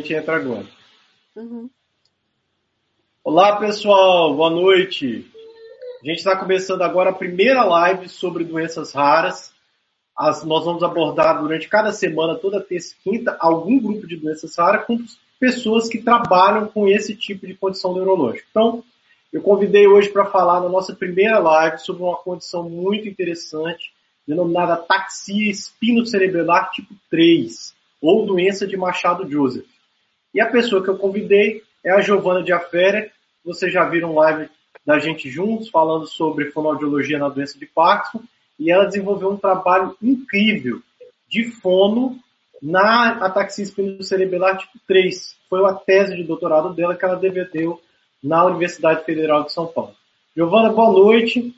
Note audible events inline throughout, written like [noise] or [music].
gente entra agora. Uhum. Olá, pessoal, boa noite. A gente está começando agora a primeira live sobre doenças raras. As, nós vamos abordar durante cada semana, toda terça e quinta, algum grupo de doenças raras com pessoas que trabalham com esse tipo de condição neurológica. Então, eu convidei hoje para falar na nossa primeira live sobre uma condição muito interessante, denominada ataxia espinocerebelar tipo 3, ou doença de Machado Joseph. E a pessoa que eu convidei é a Giovana Diafere. Vocês já viram live da gente juntos falando sobre fonoaudiologia na doença de Parkinson. E ela desenvolveu um trabalho incrível de fono na ataxia espinocerebelar tipo 3. Foi a tese de doutorado dela que ela defendeu na Universidade Federal de São Paulo. Giovana, boa noite.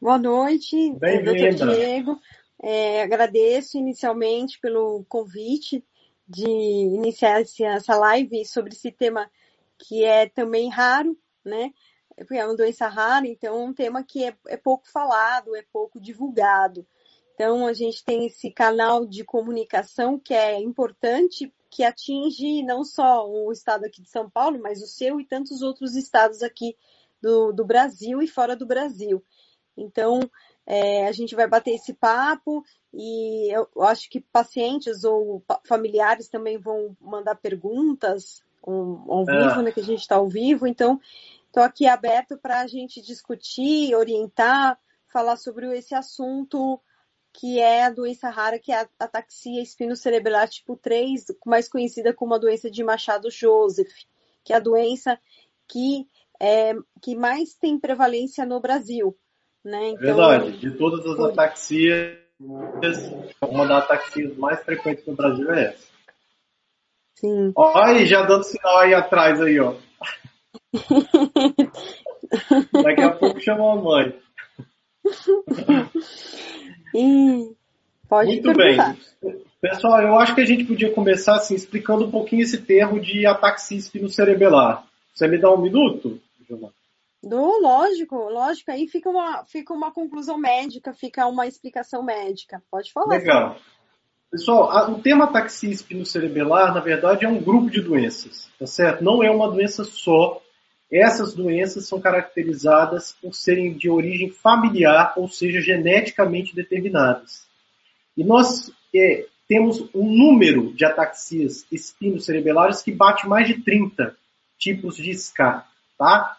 Boa noite, doutor Diego. É, agradeço inicialmente pelo convite de iniciar essa live sobre esse tema que é também raro, né? Porque é uma doença rara, então é um tema que é, é pouco falado, é pouco divulgado. Então a gente tem esse canal de comunicação que é importante, que atinge não só o estado aqui de São Paulo, mas o seu e tantos outros estados aqui do, do Brasil e fora do Brasil. Então, é, a gente vai bater esse papo e eu acho que pacientes ou familiares também vão mandar perguntas ao, vivo, é. né, que a gente está ao vivo. Então, estou aqui aberto para a gente discutir, orientar, falar sobre esse assunto que é a doença rara, que é a ataxia espinocerebral tipo 3, mais conhecida como a doença de Machado Joseph, que é a doença que, é, que mais tem prevalência no Brasil. Né? Então, Verdade, de todas as ataxias, uma das ataxias mais frequentes no Brasil é essa. Sim. Olha aí, já dando sinal aí atrás aí, ó. [laughs] Daqui a pouco chama a mãe. pode Muito perguntar. bem. Pessoal, eu acho que a gente podia começar assim, explicando um pouquinho esse termo de ataxia espinocerebelar. Você me dá um minuto, Giovanna? Do, lógico, lógico. Aí fica uma, fica uma conclusão médica, fica uma explicação médica. Pode falar. Legal. Pessoal, o tema ataxia espinocerebelar, na verdade, é um grupo de doenças, tá certo? Não é uma doença só. Essas doenças são caracterizadas por serem de origem familiar, ou seja, geneticamente determinadas. E nós é, temos um número de ataxias espinocerebelares que bate mais de 30 tipos de SCA, tá?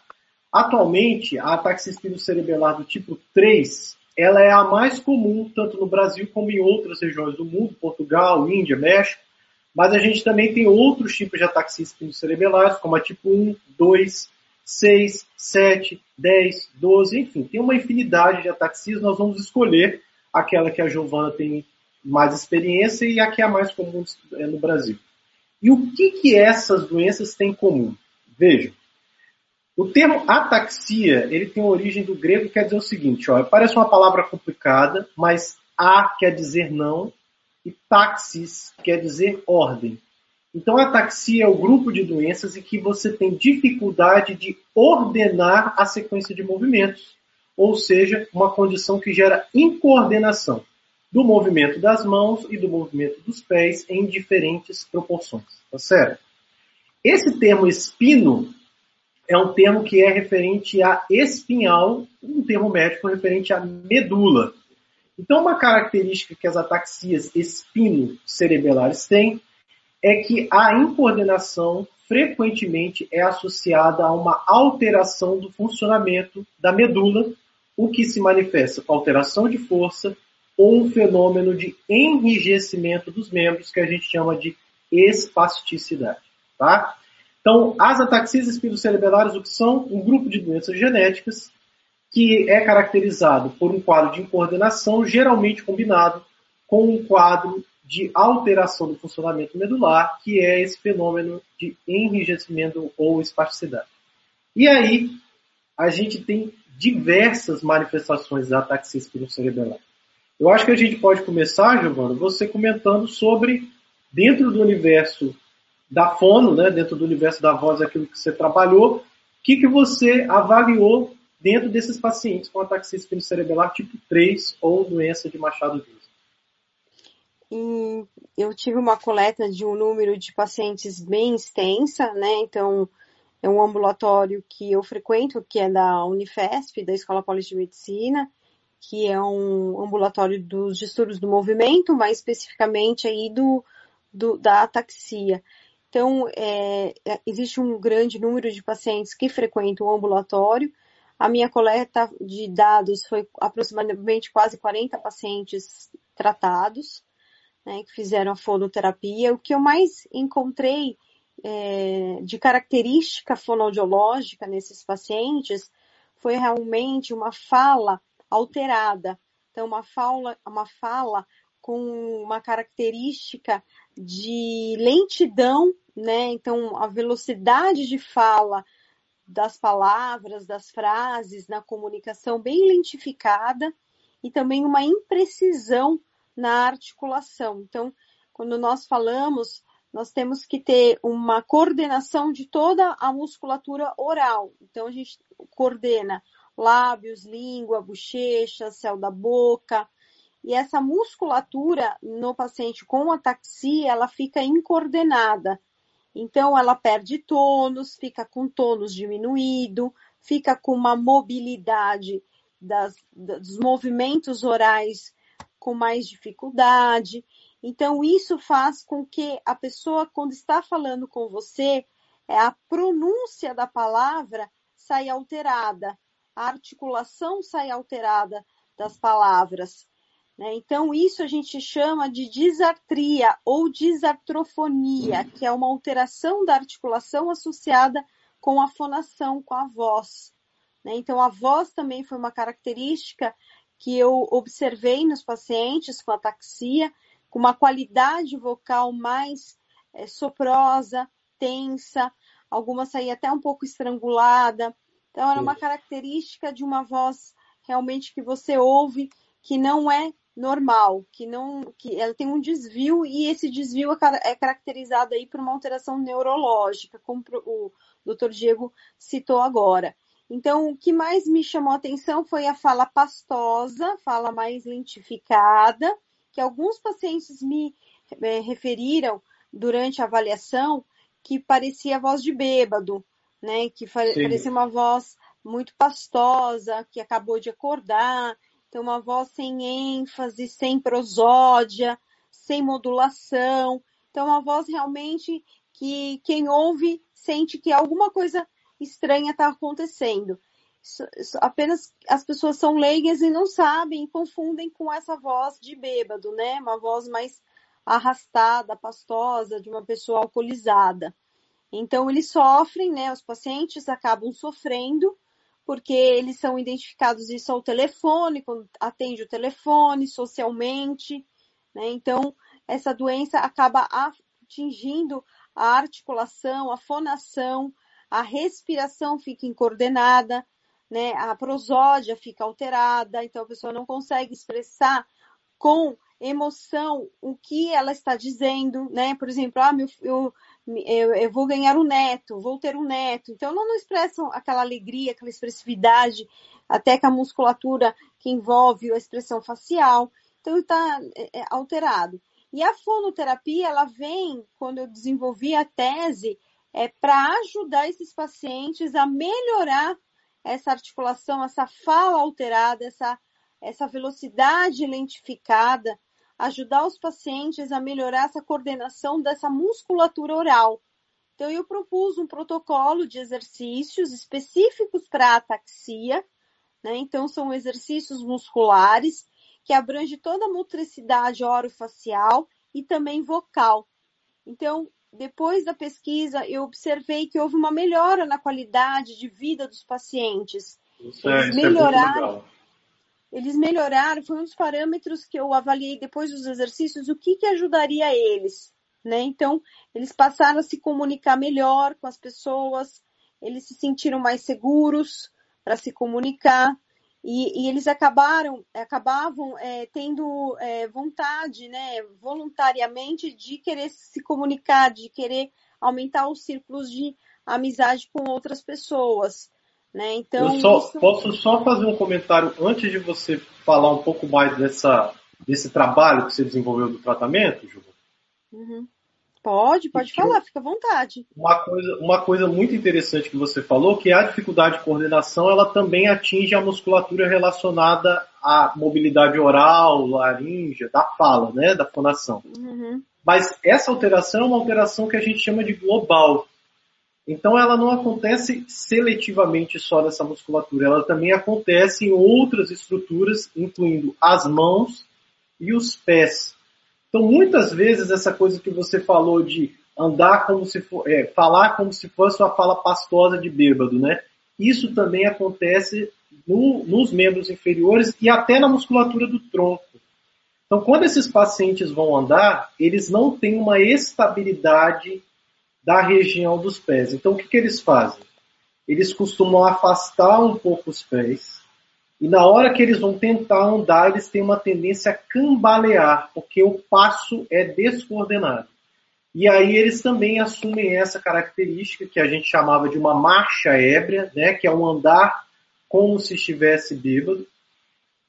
Atualmente, a ataxia espinocerebelar do tipo 3, ela é a mais comum tanto no Brasil como em outras regiões do mundo, Portugal, Índia, México, mas a gente também tem outros tipos de ataxia espinocerebelares, como a tipo 1, 2, 6, 7, 10, 12, enfim, tem uma infinidade de ataxias, nós vamos escolher aquela que a Giovana tem mais experiência e a que é a mais comum no Brasil. E o que, que essas doenças têm em comum? Vejam, o termo ataxia, ele tem origem do grego e quer dizer o seguinte, ó, parece uma palavra complicada, mas a quer dizer não e taxis quer dizer ordem. Então, a ataxia é o grupo de doenças em que você tem dificuldade de ordenar a sequência de movimentos, ou seja, uma condição que gera incoordenação do movimento das mãos e do movimento dos pés em diferentes proporções, tá certo? Esse termo espino é um termo que é referente a espinhal, um termo médico referente à medula. Então, uma característica que as ataxias espino-cerebelares têm é que a incoordenação frequentemente é associada a uma alteração do funcionamento da medula, o que se manifesta com alteração de força ou um fenômeno de enrijecimento dos membros que a gente chama de espasticidade. Tá? Então, as ataxias espinocerebelares, o que são? Um grupo de doenças genéticas que é caracterizado por um quadro de incoordenação, geralmente combinado com um quadro de alteração do funcionamento medular, que é esse fenômeno de enrijecimento ou espasticidade. E aí, a gente tem diversas manifestações da ataxia espinocerebelar. Eu acho que a gente pode começar, Giovana, você comentando sobre, dentro do universo da fono, né, dentro do universo da voz, aquilo que você trabalhou, o que, que você avaliou dentro desses pacientes com ataxia espinocerebelar tipo 3 ou doença de Machado e eu tive uma coleta de um número de pacientes bem extensa, né? Então, é um ambulatório que eu frequento, que é da Unifesp, da Escola Paulista de Medicina, que é um ambulatório dos distúrbios do movimento, mais especificamente aí do, do da ataxia. Então, é, é existe um grande número de pacientes que frequentam o ambulatório. A minha coleta de dados foi aproximadamente quase 40 pacientes tratados né, que fizeram a fonoterapia. O que eu mais encontrei é, de característica fonoaudiológica nesses pacientes foi realmente uma fala alterada. Então, uma fala, uma fala com uma característica de lentidão, né? Então, a velocidade de fala das palavras, das frases na comunicação bem lentificada e também uma imprecisão na articulação. Então, quando nós falamos, nós temos que ter uma coordenação de toda a musculatura oral. Então, a gente coordena lábios, língua, bochecha, céu da boca. E essa musculatura no paciente com ataxia, ela fica incoordenada. Então, ela perde tônus, fica com tônus diminuído, fica com uma mobilidade das, dos movimentos orais com mais dificuldade. Então, isso faz com que a pessoa, quando está falando com você, é, a pronúncia da palavra saia alterada, a articulação saia alterada das palavras. Né? Então, isso a gente chama de disartria ou disartrofonia, que é uma alteração da articulação associada com a fonação, com a voz. Né? Então, a voz também foi uma característica que eu observei nos pacientes com ataxia, com uma qualidade vocal mais é, soprosa, tensa, alguma saía até um pouco estrangulada. Então, era uma característica de uma voz realmente que você ouve que não é normal, que não, que ela tem um desvio e esse desvio é, é caracterizado aí por uma alteração neurológica, como o Dr. Diego citou agora. Então, o que mais me chamou a atenção foi a fala pastosa, fala mais lentificada, que alguns pacientes me é, referiram durante a avaliação que parecia voz de bêbado, né? Que Sim. parecia uma voz muito pastosa, que acabou de acordar, então uma voz sem ênfase, sem prosódia, sem modulação. Então, uma voz realmente que quem ouve sente que alguma coisa estranha está acontecendo. Apenas as pessoas são leigas e não sabem, confundem com essa voz de bêbado, né? Uma voz mais arrastada, pastosa, de uma pessoa alcoolizada. Então, eles sofrem, né? Os pacientes acabam sofrendo, porque eles são identificados isso ao telefone, quando atende o telefone, socialmente, né? Então, essa doença acaba atingindo a articulação, a fonação, a respiração fica incoordenada, né? A prosódia fica alterada, então a pessoa não consegue expressar com emoção o que ela está dizendo, né? Por exemplo, ah, meu, eu, eu, eu vou ganhar um neto, vou ter um neto. Então, não, não expressam aquela alegria, aquela expressividade, até que a musculatura que envolve a expressão facial. Então, está é, é, alterado. E a fonoterapia, ela vem, quando eu desenvolvi a tese, é, para ajudar esses pacientes a melhorar essa articulação, essa fala alterada, essa, essa velocidade lentificada, ajudar os pacientes a melhorar essa coordenação dessa musculatura oral. Então, eu propus um protocolo de exercícios específicos para ataxia, né? Então, são exercícios musculares que abrange toda a motricidade orofacial e também vocal. Então, depois da pesquisa, eu observei que houve uma melhora na qualidade de vida dos pacientes. Isso é, eles é, melhoraram. É eles melhoraram, foi um dos parâmetros que eu avaliei depois dos exercícios, o que, que ajudaria eles. Né? Então, eles passaram a se comunicar melhor com as pessoas, eles se sentiram mais seguros para se comunicar. E, e, eles acabaram, acabavam é, tendo é, vontade, né, voluntariamente, de querer se comunicar, de querer aumentar os círculos de amizade com outras pessoas. Né? Então, Eu só, isso... posso só fazer um comentário antes de você falar um pouco mais dessa, desse trabalho que você desenvolveu do tratamento, Ju? Uhum. Pode, pode falar, fica à vontade. Uma coisa, uma coisa muito interessante que você falou, que a dificuldade de coordenação, ela também atinge a musculatura relacionada à mobilidade oral, laríngea, da fala, né, da fonação. Uhum. Mas essa alteração é uma alteração que a gente chama de global. Então ela não acontece seletivamente só nessa musculatura, ela também acontece em outras estruturas, incluindo as mãos e os pés. Então, muitas vezes, essa coisa que você falou de andar como se for, é, falar como se fosse uma fala pastosa de bêbado, né? Isso também acontece no, nos membros inferiores e até na musculatura do tronco. Então, quando esses pacientes vão andar, eles não têm uma estabilidade da região dos pés. Então, o que, que eles fazem? Eles costumam afastar um pouco os pés, e na hora que eles vão tentar andar, eles têm uma tendência a cambalear, porque o passo é descoordenado. E aí eles também assumem essa característica que a gente chamava de uma marcha ébria, né, que é um andar como se estivesse bêbado.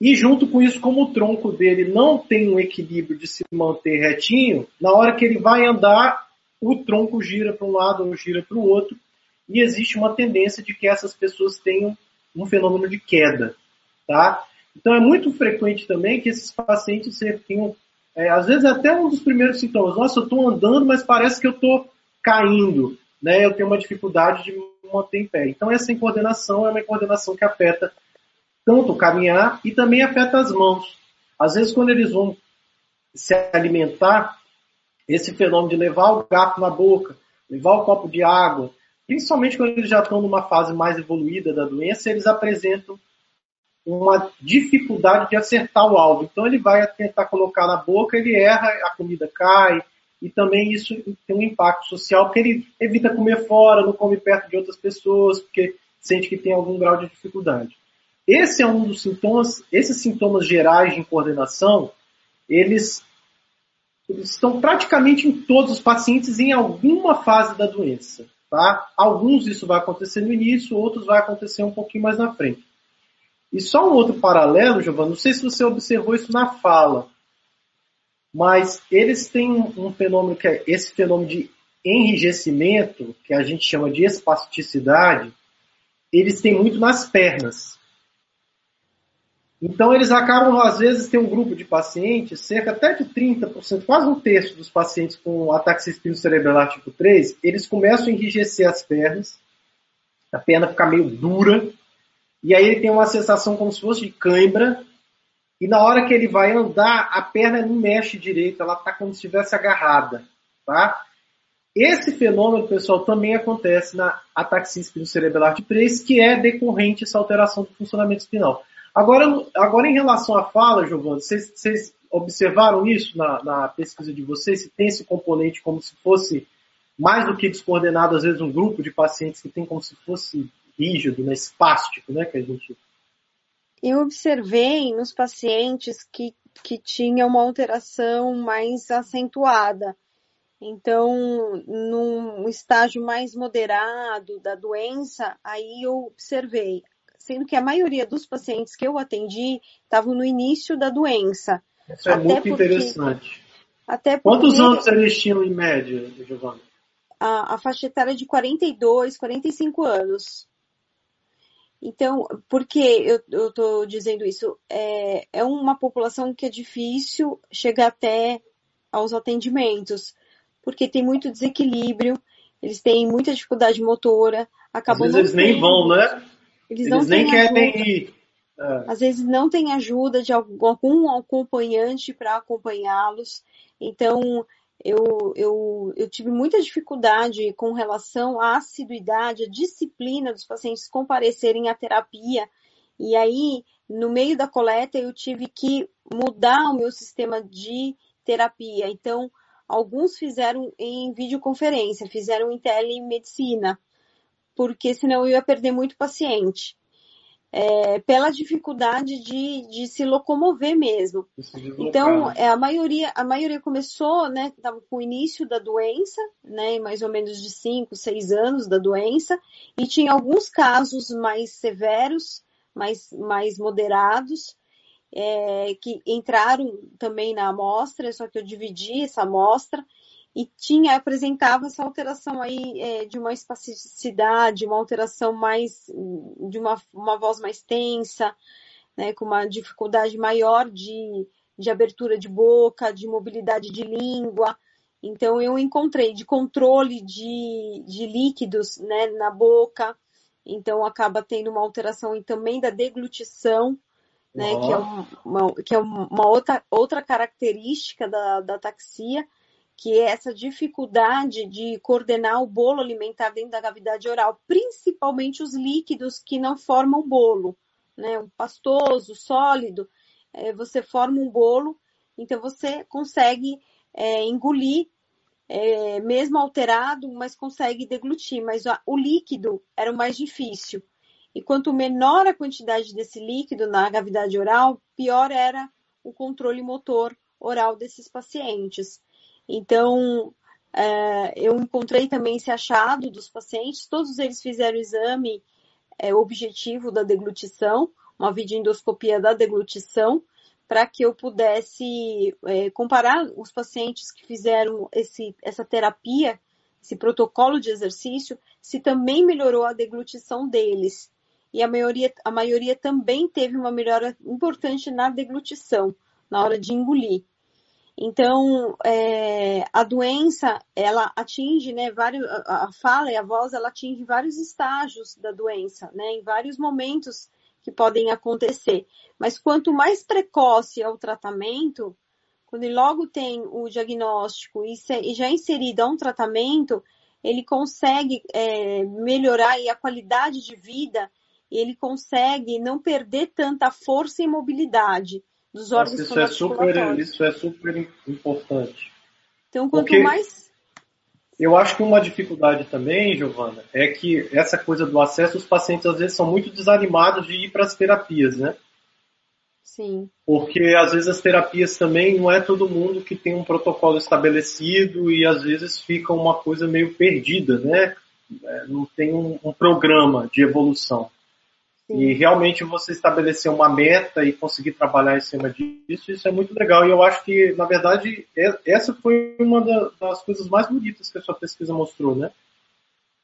E junto com isso, como o tronco dele não tem um equilíbrio de se manter retinho, na hora que ele vai andar, o tronco gira para um lado ou gira para o outro, e existe uma tendência de que essas pessoas tenham um fenômeno de queda. Tá? Então é muito frequente também que esses pacientes tenham, é, às vezes até um dos primeiros sintomas, nossa, eu estou andando, mas parece que eu estou caindo, né? Eu tenho uma dificuldade de manter em pé. Então essa coordenação é uma coordenação que afeta tanto o caminhar e também afeta as mãos. Às vezes quando eles vão se alimentar, esse fenômeno de levar o garfo na boca, levar o copo de água, principalmente quando eles já estão numa fase mais evoluída da doença, eles apresentam uma dificuldade de acertar o alvo. Então ele vai tentar colocar na boca, ele erra, a comida cai, e também isso tem um impacto social, porque ele evita comer fora, não come perto de outras pessoas, porque sente que tem algum grau de dificuldade. Esse é um dos sintomas, esses sintomas gerais de coordenação, eles, eles estão praticamente em todos os pacientes em alguma fase da doença. Tá? Alguns isso vai acontecer no início, outros vai acontecer um pouquinho mais na frente. E só um outro paralelo, Giovanni, não sei se você observou isso na fala, mas eles têm um fenômeno que é esse fenômeno de enrijecimento, que a gente chama de espasticidade, eles têm muito nas pernas. Então eles acabam, às vezes, tem um grupo de pacientes, cerca até de 30%, quase um terço dos pacientes com ataque espinho cerebral tipo 3, eles começam a enrijecer as pernas, a perna fica meio dura, e aí ele tem uma sensação como se fosse de cãibra. E na hora que ele vai andar, a perna não mexe direito, ela está como se estivesse agarrada. Tá? Esse fenômeno, pessoal, também acontece na ataxia espinocerebelar tipo 3, que é decorrente dessa alteração do funcionamento espinal. Agora, agora em relação à fala, Giovanni, vocês, vocês observaram isso na, na, pesquisa de vocês? Se tem esse componente como se fosse mais do que descoordenado, às vezes um grupo de pacientes que tem como se fosse rígido, né, espástico, né, que a gente... Eu observei nos pacientes que, que tinha uma alteração mais acentuada. Então, num estágio mais moderado da doença, aí eu observei, sendo que a maioria dos pacientes que eu atendi estavam no início da doença. Isso é muito porque, interessante. Até porque, Quantos anos eles tinham em média, Giovanni? A, a faixa etária é de 42, 45 anos. Então, por que eu estou dizendo isso? É, é uma população que é difícil chegar até aos atendimentos, porque tem muito desequilíbrio, eles têm muita dificuldade motora, acabam Às vezes eles nem vão, né? Eles, eles nem querem ajuda. ir. É. Às vezes não tem ajuda de algum acompanhante para acompanhá-los. Então, eu, eu, eu tive muita dificuldade com relação à assiduidade, à disciplina dos pacientes comparecerem à terapia. E aí, no meio da coleta, eu tive que mudar o meu sistema de terapia. Então, alguns fizeram em videoconferência, fizeram em telemedicina, porque senão eu ia perder muito paciente é, pela dificuldade de, de, se locomover mesmo. Então, é, a maioria, a maioria começou, né, estava com o início da doença, né, mais ou menos de 5, 6 anos da doença, e tinha alguns casos mais severos, mais, mais moderados, é, que entraram também na amostra, só que eu dividi essa amostra e tinha apresentava essa alteração aí é, de uma espasticidade, uma alteração mais de uma, uma voz mais tensa, né, com uma dificuldade maior de, de abertura de boca, de mobilidade de língua. Então eu encontrei de controle de, de líquidos né, na boca, então acaba tendo uma alteração também da deglutição, né, oh. que é, uma, que é uma outra, outra característica da, da taxia, que é essa dificuldade de coordenar o bolo alimentar dentro da cavidade oral, principalmente os líquidos que não formam bolo, né? Um pastoso, sólido, é, você forma um bolo, então você consegue é, engolir, é, mesmo alterado, mas consegue deglutir, mas o líquido era o mais difícil. E quanto menor a quantidade desse líquido na cavidade oral, pior era o controle motor oral desses pacientes. Então, é, eu encontrei também esse achado dos pacientes, todos eles fizeram o exame é, objetivo da deglutição, uma videoendoscopia da deglutição, para que eu pudesse é, comparar os pacientes que fizeram esse, essa terapia, esse protocolo de exercício, se também melhorou a deglutição deles. E a maioria, a maioria também teve uma melhora importante na deglutição, na hora de engolir. Então, é, a doença, ela atinge, né, vários, a, fala e a voz, ela atinge vários estágios da doença, né, em vários momentos que podem acontecer. Mas quanto mais precoce é o tratamento, quando logo tem o diagnóstico e, se, e já inserido a um tratamento, ele consegue é, melhorar a qualidade de vida, ele consegue não perder tanta força e mobilidade dos órgãos isso é super Isso é super importante. Então, quanto Porque mais. Eu acho que uma dificuldade também, Giovana, é que essa coisa do acesso, os pacientes às vezes são muito desanimados de ir para as terapias, né? Sim. Porque às vezes as terapias também não é todo mundo que tem um protocolo estabelecido e às vezes fica uma coisa meio perdida, né? É, não tem um, um programa de evolução. Sim. E realmente você estabelecer uma meta e conseguir trabalhar em cima disso, isso é muito legal. E eu acho que, na verdade, essa foi uma das coisas mais bonitas que a sua pesquisa mostrou, né?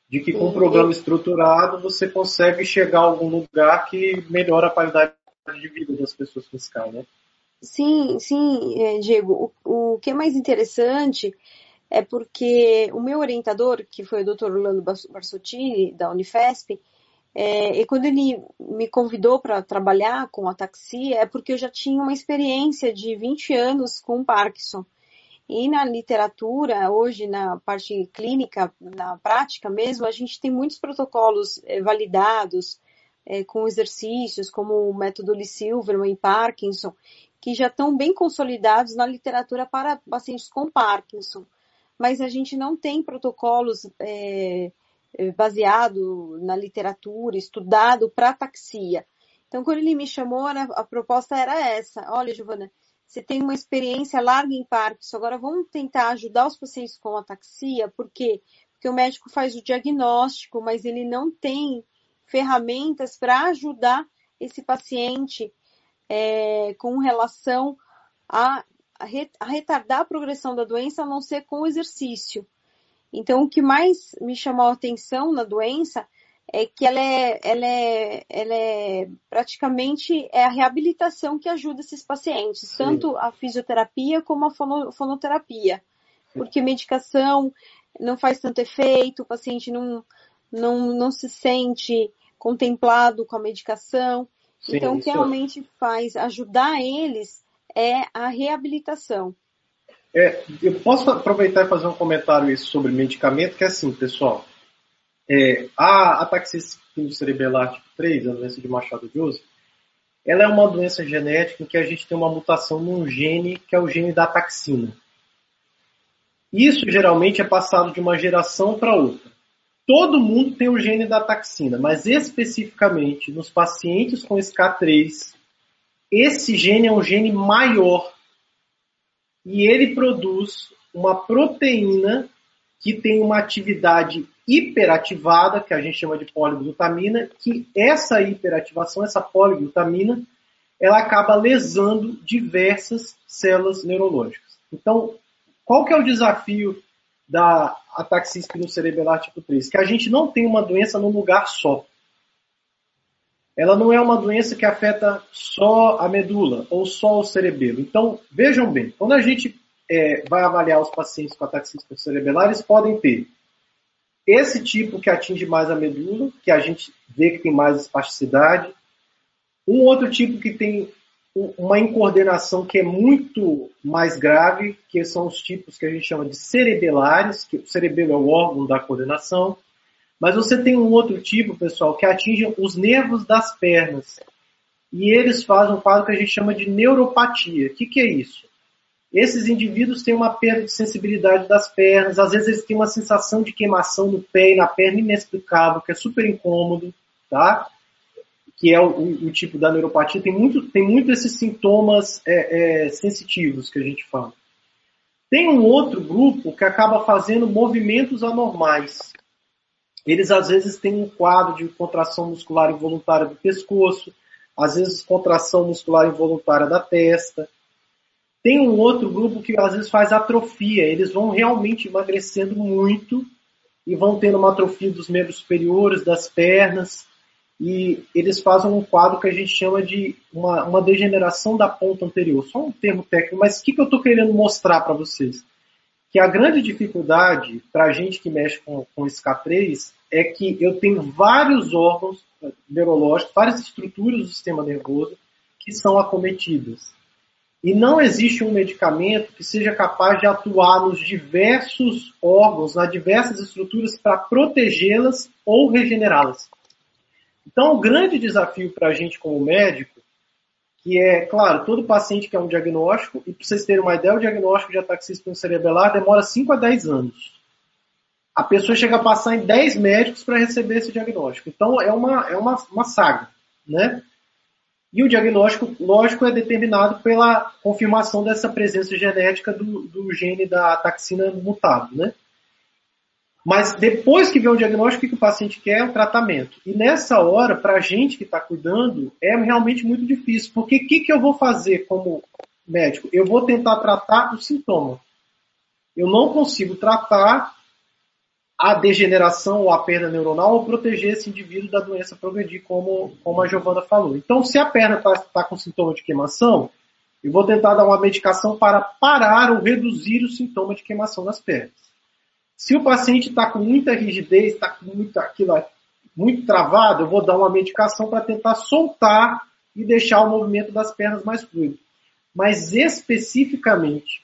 De que com um programa estruturado você consegue chegar a algum lugar que melhora a qualidade de vida das pessoas Sky, né? Sim, sim, é, Diego. O, o que é mais interessante é porque o meu orientador, que foi o Dr. Orlando Barsottini, da Unifesp, é, e quando ele me convidou para trabalhar com a taxi, é porque eu já tinha uma experiência de 20 anos com Parkinson. E na literatura, hoje, na parte clínica, na prática mesmo, a gente tem muitos protocolos é, validados é, com exercícios, como o método Lee Silverman e Parkinson, que já estão bem consolidados na literatura para pacientes com Parkinson. Mas a gente não tem protocolos é, baseado na literatura, estudado para ataxia. Então, quando ele me chamou, a proposta era essa. Olha, Giovana, você tem uma experiência larga em Parkinson, agora vamos tentar ajudar os pacientes com ataxia, por quê? Porque o médico faz o diagnóstico, mas ele não tem ferramentas para ajudar esse paciente é, com relação a, a retardar a progressão da doença, a não ser com o exercício. Então, o que mais me chamou a atenção na doença é que ela é, ela é, ela é praticamente é a reabilitação que ajuda esses pacientes, Sim. tanto a fisioterapia como a fono, fonoterapia. Porque medicação não faz tanto efeito, o paciente não, não, não se sente contemplado com a medicação. Sim, então, o que realmente faz ajudar eles é a reabilitação. É, eu posso aproveitar e fazer um comentário sobre medicamento, que é assim, pessoal. É, a ataxia cerebelar tipo 3, a doença de Machado de Oso, ela é uma doença genética em que a gente tem uma mutação num gene que é o gene da ataxina. Isso geralmente é passado de uma geração para outra. Todo mundo tem o gene da ataxina, mas especificamente nos pacientes com SK3, esse gene é um gene maior e ele produz uma proteína que tem uma atividade hiperativada, que a gente chama de poliglutamina, que essa hiperativação, essa poliglutamina, ela acaba lesando diversas células neurológicas. Então, qual que é o desafio da ataxia espinocerebelar tipo 3? Que a gente não tem uma doença num lugar só. Ela não é uma doença que afeta só a medula ou só o cerebelo. Então, vejam bem, quando a gente é, vai avaliar os pacientes com ataxia espinocerebelar, eles podem ter esse tipo que atinge mais a medula, que a gente vê que tem mais espasticidade. Um outro tipo que tem uma incoordenação que é muito mais grave, que são os tipos que a gente chama de cerebelares, que o cerebelo é o órgão da coordenação. Mas você tem um outro tipo, pessoal, que atinge os nervos das pernas. E eles fazem um quadro que a gente chama de neuropatia. O que, que é isso? Esses indivíduos têm uma perda de sensibilidade das pernas, às vezes eles têm uma sensação de queimação no pé e na perna inexplicável, que é super incômodo, tá? Que é o, o, o tipo da neuropatia. Tem muito, tem muito esses sintomas é, é, sensitivos que a gente fala. Tem um outro grupo que acaba fazendo movimentos anormais. Eles às vezes têm um quadro de contração muscular involuntária do pescoço, às vezes contração muscular involuntária da testa tem um outro grupo que às vezes faz atrofia, eles vão realmente emagrecendo muito e vão tendo uma atrofia dos membros superiores, das pernas, e eles fazem um quadro que a gente chama de uma, uma degeneração da ponta anterior. Só um termo técnico, mas o que, que eu estou querendo mostrar para vocês? Que a grande dificuldade para a gente que mexe com, com esse K3 é que eu tenho vários órgãos neurológicos, várias estruturas do sistema nervoso que são acometidas. E não existe um medicamento que seja capaz de atuar nos diversos órgãos, nas diversas estruturas para protegê-las ou regenerá-las. Então, o grande desafio para a gente como médico, que é, claro, todo paciente quer um diagnóstico, e para vocês terem uma ideia, o diagnóstico de ataxia cerebral demora 5 a 10 anos. A pessoa chega a passar em 10 médicos para receber esse diagnóstico. Então, é uma, é uma, uma saga, né? E o diagnóstico, lógico, é determinado pela confirmação dessa presença genética do, do gene da taxina mutado, né? Mas depois que vem o diagnóstico, o que o paciente quer é o tratamento. E nessa hora, para a gente que está cuidando, é realmente muito difícil. Porque o que, que eu vou fazer como médico? Eu vou tentar tratar o sintoma. Eu não consigo tratar a degeneração ou a perda neuronal ou proteger esse indivíduo da doença progredir, como, como a Giovana falou. Então, se a perna está tá com sintoma de queimação, eu vou tentar dar uma medicação para parar ou reduzir o sintoma de queimação nas pernas. Se o paciente está com muita rigidez, está com muito, aquilo, muito travado, eu vou dar uma medicação para tentar soltar e deixar o movimento das pernas mais fluido. Mas especificamente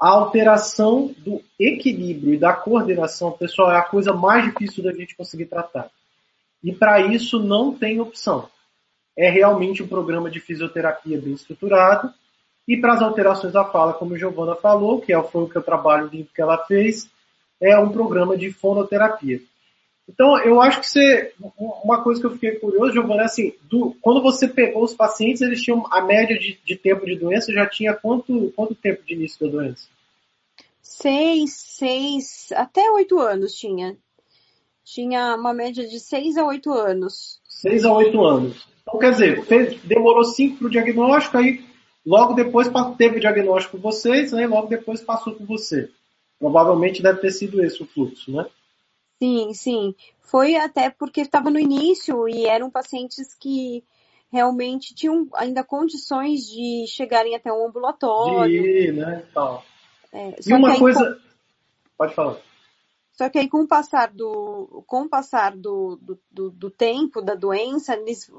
a alteração do equilíbrio e da coordenação, pessoal, é a coisa mais difícil da gente conseguir tratar. E para isso não tem opção. É realmente um programa de fisioterapia bem estruturado. E para as alterações da fala, como a Giovana falou, que é foi o que eu trabalho que ela fez, é um programa de fonoterapia. Então, eu acho que você, uma coisa que eu fiquei curioso, Giovana, é assim, do, quando você pegou os pacientes, eles tinham a média de, de, tempo de doença, já tinha quanto, quanto tempo de início da doença? Seis, seis, até oito anos tinha. Tinha uma média de seis a oito anos. Seis a oito anos. Então, quer dizer, fez, demorou cinco para o diagnóstico, aí logo depois teve o diagnóstico com vocês, né, logo depois passou com você. Provavelmente deve ter sido esse o fluxo, né? Sim, sim. Foi até porque estava no início e eram pacientes que realmente tinham ainda condições de chegarem até um ambulatório. De ir, né? Tal. É, e uma coisa. Com... Pode falar. Só que aí com o passar do, com o passar do, do, do, do, tempo da doença, eles,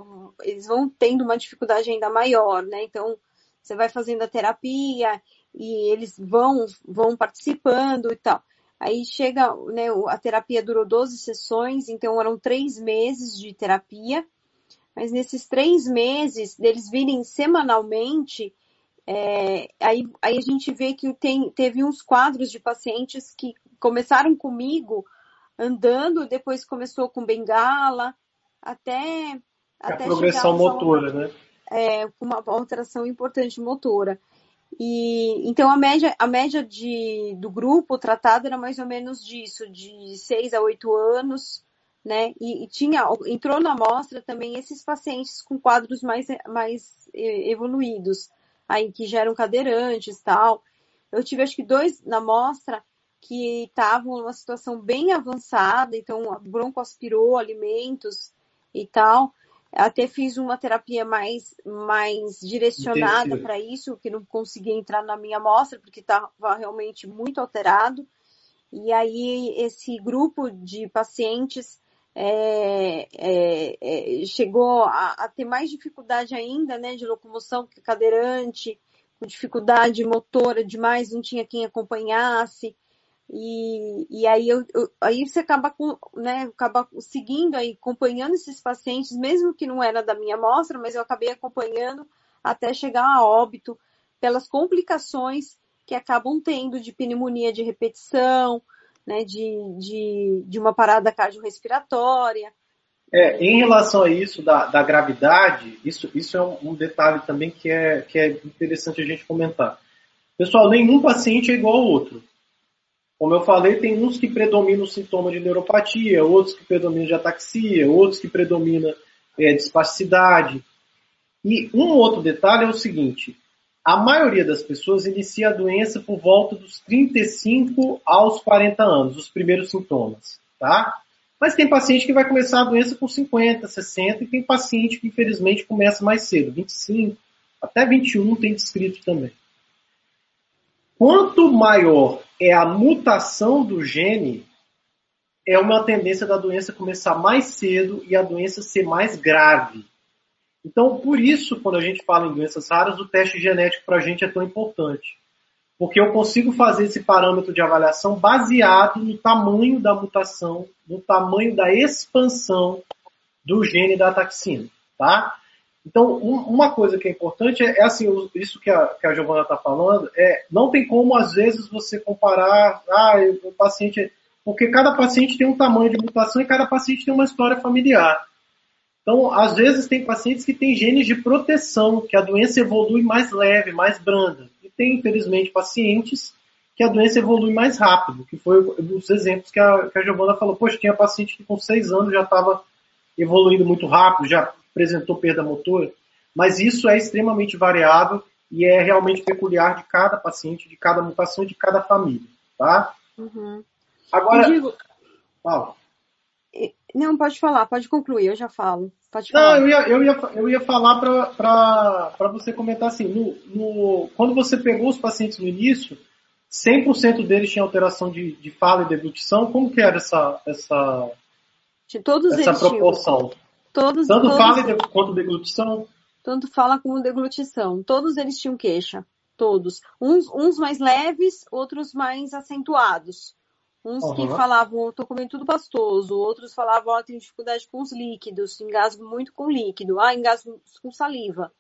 eles vão tendo uma dificuldade ainda maior, né? Então, você vai fazendo a terapia e eles vão, vão participando e tal. Aí chega, né, a terapia durou 12 sessões, então eram três meses de terapia. Mas nesses três meses, deles virem semanalmente, é, aí, aí a gente vê que tem, teve uns quadros de pacientes que começaram comigo andando, depois começou com bengala, até. A até progressão motora, uma, né? É, uma alteração importante motora. E então a média, a média de, do grupo tratado era mais ou menos disso, de 6 a 8 anos, né? E, e, tinha, entrou na amostra também esses pacientes com quadros mais, mais evoluídos, aí que já eram cadeirantes tal. Eu tive acho que dois na amostra que estavam numa situação bem avançada, então broncoaspirou alimentos e tal. Até fiz uma terapia mais, mais direcionada para isso, que não conseguia entrar na minha amostra, porque estava realmente muito alterado. E aí, esse grupo de pacientes é, é, é, chegou a, a, ter mais dificuldade ainda, né, de locomoção, que cadeirante, com dificuldade motora demais, não tinha quem acompanhasse. E, e aí, eu, eu, aí você acaba, com, né, acaba seguindo aí, acompanhando esses pacientes, mesmo que não era da minha amostra, mas eu acabei acompanhando até chegar a óbito pelas complicações que acabam tendo de pneumonia de repetição, né, de, de, de uma parada cardiorrespiratória. É, em relação a isso da, da gravidade, isso, isso é um, um, detalhe também que é, que é interessante a gente comentar. Pessoal, nenhum paciente é igual ao outro. Como eu falei, tem uns que predominam o sintoma de neuropatia, outros que predominam de ataxia, outros que predominam é, de espasticidade. E um outro detalhe é o seguinte: a maioria das pessoas inicia a doença por volta dos 35 aos 40 anos, os primeiros sintomas, tá? Mas tem paciente que vai começar a doença com 50, 60 e tem paciente que infelizmente começa mais cedo, 25, até 21 tem descrito também. Quanto maior é a mutação do gene, é uma tendência da doença começar mais cedo e a doença ser mais grave. Então, por isso, quando a gente fala em doenças raras, o teste genético para a gente é tão importante. Porque eu consigo fazer esse parâmetro de avaliação baseado no tamanho da mutação, no tamanho da expansão do gene da taxina, tá? Então, um, uma coisa que é importante é, é assim, isso que a, que a Giovana está falando, é não tem como, às vezes, você comparar, ah, o paciente. Porque cada paciente tem um tamanho de mutação e cada paciente tem uma história familiar. Então, às vezes, tem pacientes que têm genes de proteção, que a doença evolui mais leve, mais branda. E tem, infelizmente, pacientes que a doença evolui mais rápido, que foi os exemplos que a, que a Giovana falou. Poxa, tinha paciente que com seis anos já estava evoluindo muito rápido, já apresentou perda motora, mas isso é extremamente variável e é realmente peculiar de cada paciente, de cada mutação e de cada família, tá? Uhum. Agora, digo... fala. Não, pode falar, pode concluir, eu já falo. Pode falar. Não, eu ia, eu ia, eu ia falar para você comentar assim, no, no, quando você pegou os pacientes no início, 100% deles tinham alteração de, de fala e deglutição, como que era essa, essa, de todos essa proporção? Tinham. Todos, Tanto todos, fala quanto deglutição? Tanto fala como deglutição. Todos eles tinham queixa. Todos. Uns, uns mais leves, outros mais acentuados. Uns uhum. que falavam, tô comendo tudo pastoso. Outros falavam, ó, oh, tenho dificuldade com os líquidos, engasgo muito com líquido. Ah, engasgo com saliva.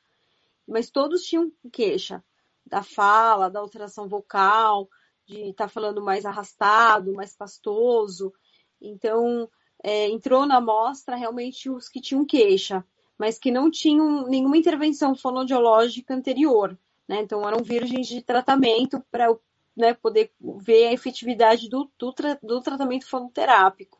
Mas todos tinham queixa. Da fala, da alteração vocal, de estar tá falando mais arrastado, mais pastoso. Então, é, entrou na amostra realmente os que tinham queixa, mas que não tinham nenhuma intervenção fonoaudiológica anterior. Né? Então, eram virgens de tratamento para né, poder ver a efetividade do, do, tra do tratamento fonoterápico.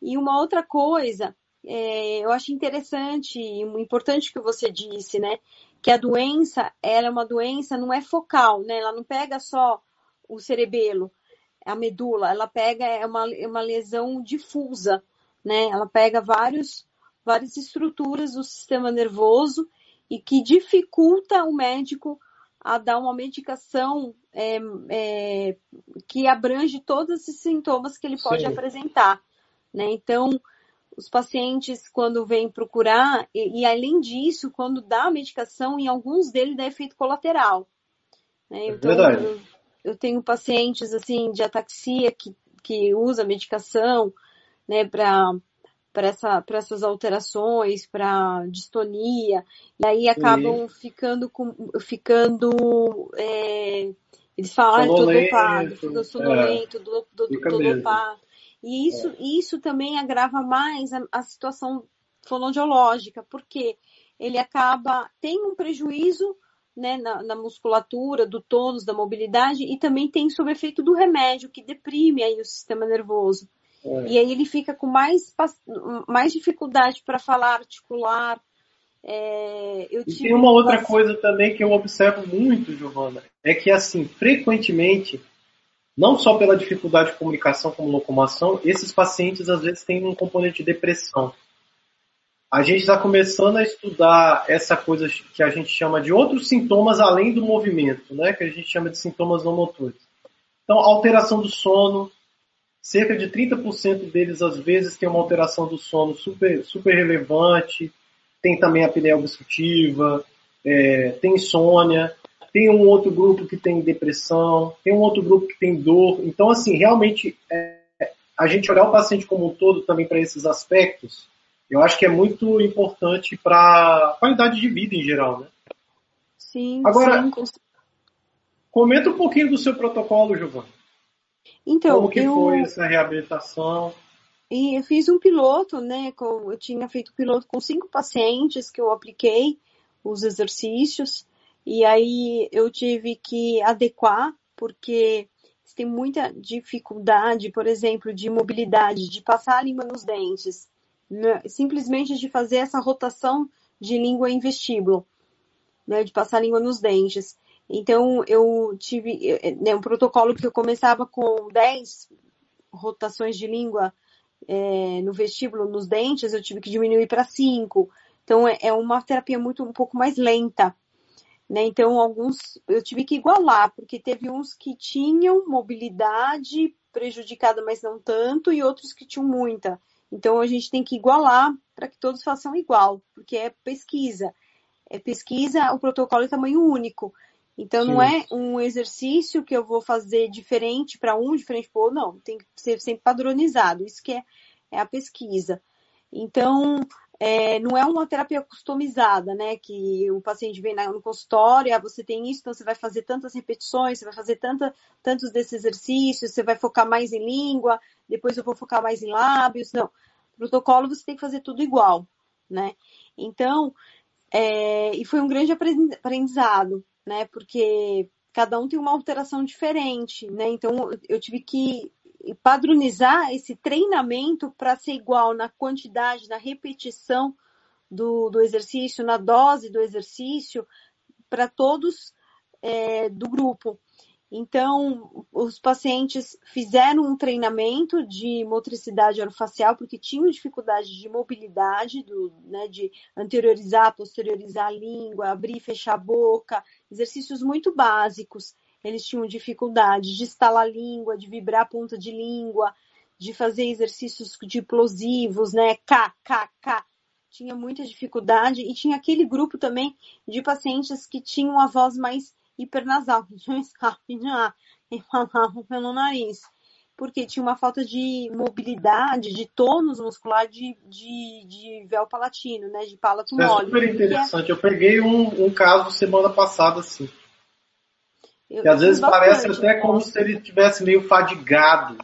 E uma outra coisa, é, eu acho interessante e importante que você disse, né? Que a doença, ela é uma doença, não é focal, né? Ela não pega só o cerebelo, a medula, ela pega é uma, é uma lesão difusa, né? Ela pega vários, várias estruturas do sistema nervoso e que dificulta o médico a dar uma medicação é, é, que abrange todos esses sintomas que ele pode Sim. apresentar, né? Então, os pacientes, quando vêm procurar, e, e, além disso, quando dá a medicação, em alguns deles dá efeito colateral. Né? Então, verdade eu tenho pacientes assim de ataxia que, que usa medicação, né, para para essa, essas alterações, para distonia, e aí acabam Sim. ficando com ficando é, eles falam, ah, tô dopado, fica sonolento, é, do, do, tô dopado. E isso, é. isso também agrava mais a, a situação fonoaudiológica, porque ele acaba, tem um prejuízo né, na, na, musculatura, do tônus, da mobilidade, e também tem sobre efeito do remédio, que deprime aí o sistema nervoso. É. E aí ele fica com mais, mais dificuldade para falar, articular. É, e tem uma outra coisa também que eu observo muito, Giovana, é que assim, frequentemente, não só pela dificuldade de comunicação como locomoção, esses pacientes às vezes têm um componente de depressão. A gente está começando a estudar essa coisa que a gente chama de outros sintomas além do movimento, né? que a gente chama de sintomas não motores. Então, alteração do sono, cerca de 30% deles às vezes tem uma alteração do sono super, super relevante, tem também apneia obstrutiva, é, tem insônia, tem um outro grupo que tem depressão, tem um outro grupo que tem dor. Então, assim, realmente, é, a gente olhar o paciente como um todo também para esses aspectos, eu acho que é muito importante para a qualidade de vida em geral, né? Sim, Agora, sim. comenta um pouquinho do seu protocolo, Giovanni. Então, Como que eu... foi essa reabilitação? E eu fiz um piloto, né? Com, eu tinha feito piloto com cinco pacientes que eu apliquei os exercícios. E aí eu tive que adequar, porque tem muita dificuldade, por exemplo, de mobilidade, de passar a língua nos dentes, né? simplesmente de fazer essa rotação de língua em vestíbulo, né? de passar a língua nos dentes. Então, eu tive né, um protocolo que eu começava com 10 rotações de língua é, no vestíbulo, nos dentes, eu tive que diminuir para 5. Então, é, é uma terapia muito um pouco mais lenta. Né? Então, alguns eu tive que igualar, porque teve uns que tinham mobilidade prejudicada, mas não tanto, e outros que tinham muita. Então, a gente tem que igualar para que todos façam igual, porque é pesquisa. É pesquisa, o protocolo é tamanho único. Então, Sim. não é um exercício que eu vou fazer diferente para um, diferente para o outro, não. Tem que ser sempre padronizado. Isso que é, é a pesquisa. Então, é, não é uma terapia customizada, né? Que o paciente vem no consultório, ah, você tem isso, então você vai fazer tantas repetições, você vai fazer tanta, tantos desses exercícios, você vai focar mais em língua, depois eu vou focar mais em lábios. Não. Protocolo você tem que fazer tudo igual, né? Então, é, e foi um grande aprendizado né? Porque cada um tem uma alteração diferente, né? Então eu tive que padronizar esse treinamento para ser igual na quantidade, na repetição do, do exercício, na dose do exercício, para todos é, do grupo. Então, os pacientes fizeram um treinamento de motricidade orofacial, porque tinham dificuldade de mobilidade, do, né, de anteriorizar, posteriorizar a língua, abrir e fechar a boca, exercícios muito básicos. Eles tinham dificuldade de estalar a língua, de vibrar a ponta de língua, de fazer exercícios de plosivos, né, K, K, K. Tinha muita dificuldade e tinha aquele grupo também de pacientes que tinham a voz mais hipernasal, escape ar e falavam pelo nariz, porque tinha uma falta de mobilidade, de tônus muscular de, de, de véu palatino, né, de palato mole. É super interessante. É... Eu peguei um, um caso semana passada, assim. Eu, que às vezes parece até como se ele tivesse meio fadigado.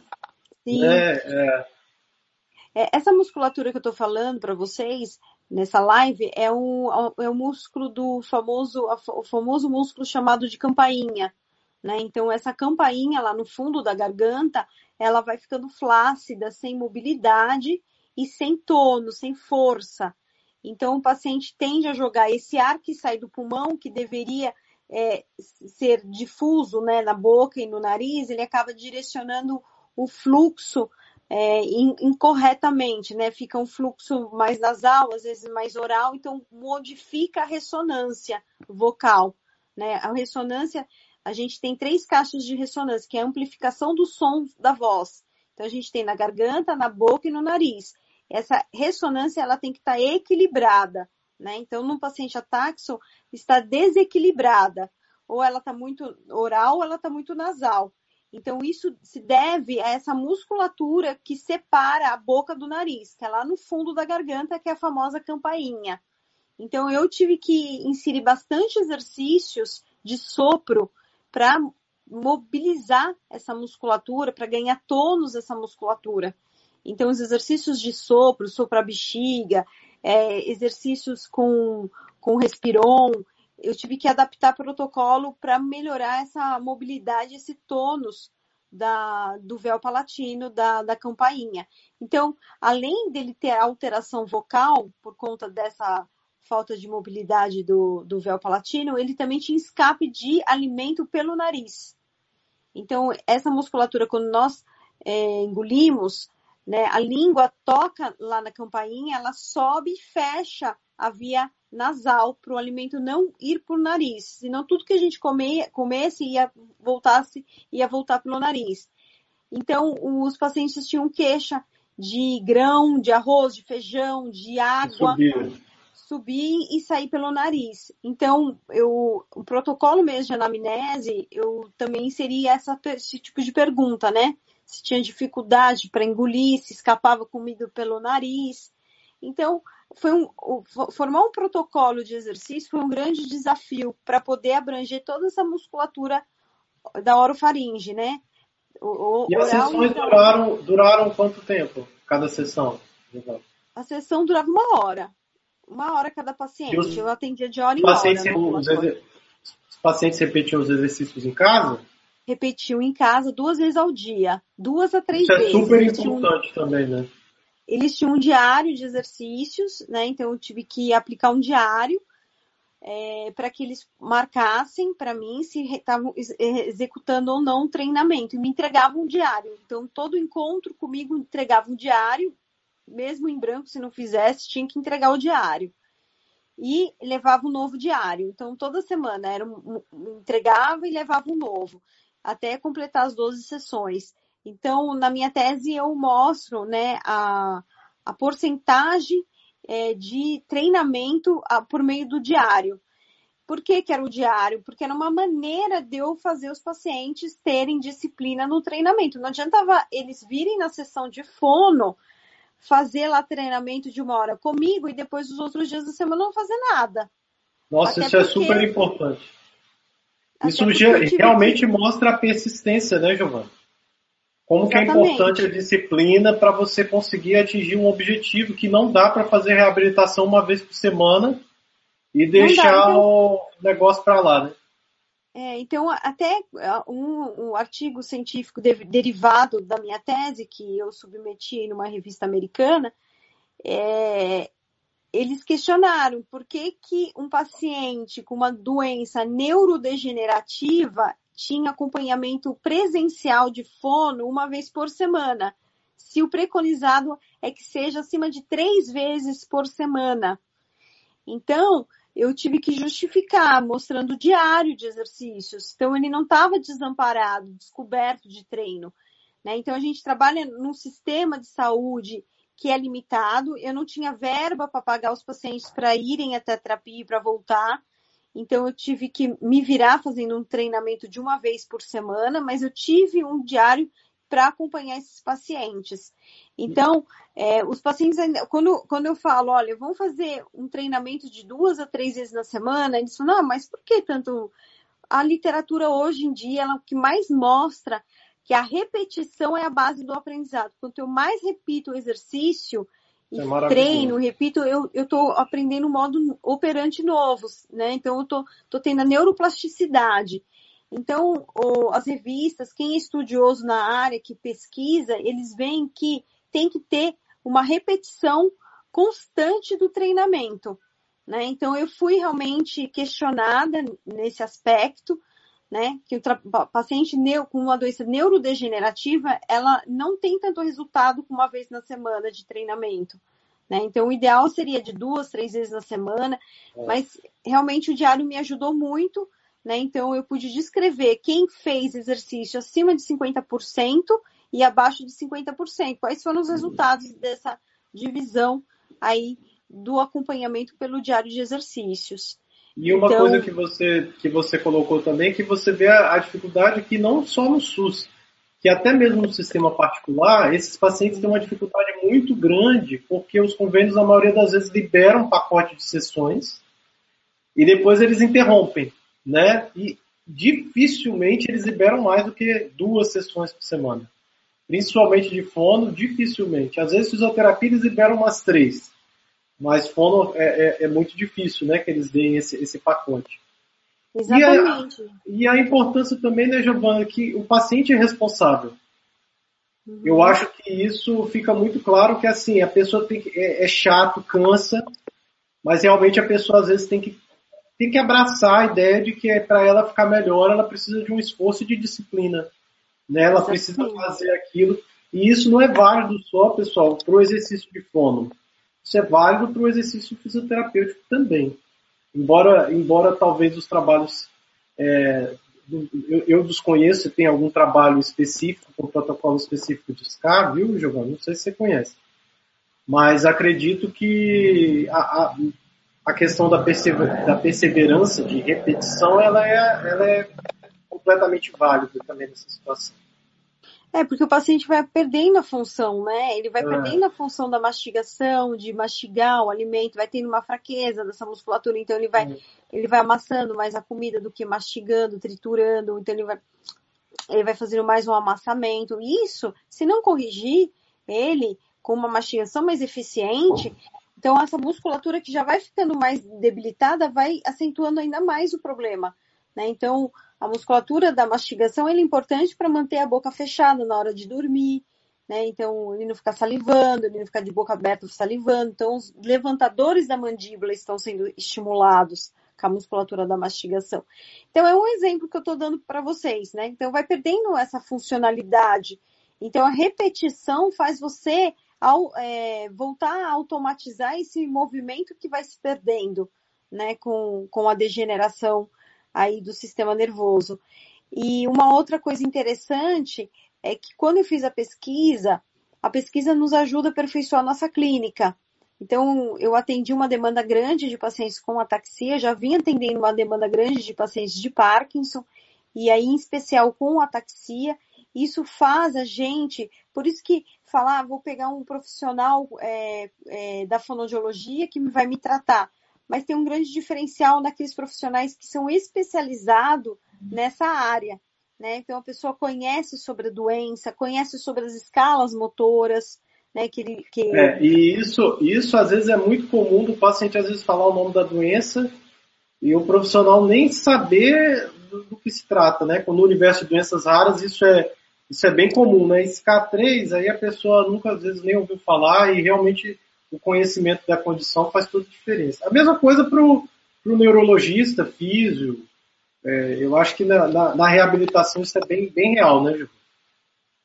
Sim. Né? É. É, essa musculatura que eu estou falando para vocês nessa live é o, é o músculo do famoso, o famoso músculo chamado de campainha. Né? Então, essa campainha lá no fundo da garganta, ela vai ficando flácida, sem mobilidade e sem tono, sem força. Então, o paciente tende a jogar esse ar que sai do pulmão, que deveria é, ser difuso né, na boca e no nariz, ele acaba direcionando o fluxo é, incorretamente, né? Fica um fluxo mais nasal, às vezes mais oral, então modifica a ressonância vocal, né? A ressonância, a gente tem três caixas de ressonância, que é a amplificação do som da voz. Então a gente tem na garganta, na boca e no nariz. Essa ressonância ela tem que estar equilibrada, né? Então no paciente ataxo está desequilibrada, ou ela está muito oral, ou ela está muito nasal. Então, isso se deve a essa musculatura que separa a boca do nariz, que é lá no fundo da garganta, que é a famosa campainha. Então, eu tive que inserir bastante exercícios de sopro para mobilizar essa musculatura, para ganhar tônus essa musculatura. Então, os exercícios de sopro, sopro a bexiga, é, exercícios com, com respiron, eu tive que adaptar protocolo para melhorar essa mobilidade, esse tônus da, do véu palatino, da, da campainha. Então, além dele ter alteração vocal por conta dessa falta de mobilidade do, do véu palatino, ele também tinha escape de alimento pelo nariz. Então, essa musculatura, quando nós é, engolimos, né, a língua toca lá na campainha, ela sobe e fecha a via nasal para o alimento não ir por nariz, senão tudo que a gente comer, comesse ia voltasse ia voltar pelo nariz. Então os pacientes tinham queixa de grão, de arroz, de feijão, de água subir, subir e sair pelo nariz. Então eu o protocolo mesmo de anamnese eu também seria essa, esse tipo de pergunta, né? Se tinha dificuldade para engolir, se escapava comida pelo nariz. Então, foi um, formar um protocolo de exercício foi um grande desafio para poder abranger toda essa musculatura da orofaringe, né? O, e as sessões duraram, duraram quanto tempo, cada sessão? A sessão durava uma hora. Uma hora cada paciente. Os, Eu atendia de hora em hora. Né, os, os pacientes repetiam os exercícios em casa? Repetiam em casa duas vezes ao dia. Duas a três Isso vezes. Isso é super importante também, né? eles tinham um diário de exercícios, né? Então eu tive que aplicar um diário é, para que eles marcassem para mim se estavam executando ou não o treinamento e me entregavam um diário. Então todo encontro comigo entregava um diário, mesmo em branco, se não fizesse, tinha que entregar o diário. E levava um novo diário. Então toda semana era um, entregava e levava um novo, até completar as 12 sessões. Então, na minha tese, eu mostro né, a, a porcentagem é, de treinamento a, por meio do diário. Por que, que era o diário? Porque era uma maneira de eu fazer os pacientes terem disciplina no treinamento. Não adiantava eles virem na sessão de fono, fazer lá treinamento de uma hora comigo e depois os outros dias da semana não fazer nada. Nossa, Até isso é é super importante. Isso realmente mostra a persistência, né, Giovana? Como que é importante a disciplina para você conseguir atingir um objetivo que não dá para fazer reabilitação uma vez por semana e deixar dá, então... o negócio para lá, né? É, então, até um, um artigo científico de, derivado da minha tese, que eu submeti numa revista americana, é, eles questionaram por que, que um paciente com uma doença neurodegenerativa tinha acompanhamento presencial de fono uma vez por semana, se o preconizado é que seja acima de três vezes por semana. Então, eu tive que justificar, mostrando o diário de exercícios. Então, ele não estava desamparado, descoberto de treino. Né? Então, a gente trabalha num sistema de saúde que é limitado. Eu não tinha verba para pagar os pacientes para irem até a terapia e para voltar. Então eu tive que me virar fazendo um treinamento de uma vez por semana, mas eu tive um diário para acompanhar esses pacientes. Então, é, os pacientes, quando, quando eu falo, olha, vamos fazer um treinamento de duas a três vezes na semana, eles falam, não, mas por que tanto? A literatura hoje em dia, ela que mais mostra que a repetição é a base do aprendizado. Quanto eu mais repito o exercício, é treino, repito, eu estou aprendendo um modo operante novo, né? Então, eu estou tô, tô tendo a neuroplasticidade. Então, o, as revistas, quem é estudioso na área, que pesquisa, eles veem que tem que ter uma repetição constante do treinamento. Né? Então, eu fui realmente questionada nesse aspecto, né? Que o paciente com uma doença neurodegenerativa, ela não tem tanto resultado como uma vez na semana de treinamento. Né? Então, o ideal seria de duas, três vezes na semana, é. mas realmente o diário me ajudou muito, né? Então, eu pude descrever quem fez exercício acima de 50% e abaixo de 50%. Quais foram os resultados dessa divisão aí do acompanhamento pelo diário de exercícios. E uma então... coisa que você, que você colocou também, que você vê a, a dificuldade que não só no SUS, que até mesmo no sistema particular, esses pacientes têm uma dificuldade muito grande, porque os convênios, na maioria das vezes, liberam um pacote de sessões e depois eles interrompem, né? E dificilmente eles liberam mais do que duas sessões por semana. Principalmente de fono, dificilmente. Às vezes, fisioterapia, eles liberam umas três. Mas fono é, é, é, muito difícil, né, que eles deem esse, esse pacote. Exatamente. E a, e a importância também, né, Giovana, que o paciente é responsável. Uhum. Eu acho que isso fica muito claro que assim, a pessoa tem que, é, é chato, cansa, mas realmente a pessoa às vezes tem que, tem que abraçar a ideia de que é para ela ficar melhor, ela precisa de um esforço de disciplina. Né? Ela Exatamente. precisa fazer aquilo. E isso não é válido só, pessoal, para o exercício de fono. Isso é válido para o exercício fisioterapêutico também. Embora, embora talvez os trabalhos é, eu, eu desconheço se tem algum trabalho específico, com protocolo específico de SCA, viu, Giovanni? Não sei se você conhece. Mas acredito que a, a, a questão da, persever, da perseverança, de repetição, ela é, ela é completamente válida também nessa situação. É, porque o paciente vai perdendo a função, né? Ele vai é. perdendo a função da mastigação, de mastigar o alimento, vai tendo uma fraqueza dessa musculatura, então ele vai, é. ele vai amassando mais a comida do que mastigando, triturando, então ele vai, ele vai fazendo mais um amassamento. Isso, se não corrigir ele com uma mastigação mais eficiente, então essa musculatura que já vai ficando mais debilitada vai acentuando ainda mais o problema. Né? Então, a musculatura da mastigação é importante para manter a boca fechada na hora de dormir, né? Então, ele não ficar salivando, ele não ficar de boca aberta salivando. Então, os levantadores da mandíbula estão sendo estimulados com a musculatura da mastigação. Então, é um exemplo que eu estou dando para vocês, né? Então, vai perdendo essa funcionalidade. Então, a repetição faz você ao, é, voltar a automatizar esse movimento que vai se perdendo, né? Com, com a degeneração aí do sistema nervoso. E uma outra coisa interessante é que quando eu fiz a pesquisa, a pesquisa nos ajuda a aperfeiçoar a nossa clínica. Então, eu atendi uma demanda grande de pacientes com ataxia, já vim atendendo uma demanda grande de pacientes de Parkinson, e aí, em especial com ataxia, isso faz a gente, por isso que falar, ah, vou pegar um profissional é, é, da fonoaudiologia que vai me tratar mas tem um grande diferencial naqueles profissionais que são especializados nessa área. Né? Então a pessoa conhece sobre a doença, conhece sobre as escalas motoras, né? Que, que... É, e isso, isso às vezes é muito comum do paciente às vezes falar o nome da doença e o profissional nem saber do, do que se trata, né? No universo de doenças raras isso é isso é bem comum, né? Esse K3 aí a pessoa nunca às vezes nem ouviu falar e realmente o conhecimento da condição faz toda a diferença. A mesma coisa para o neurologista, físio. É, eu acho que na, na, na, reabilitação isso é bem, bem real, né, Ju?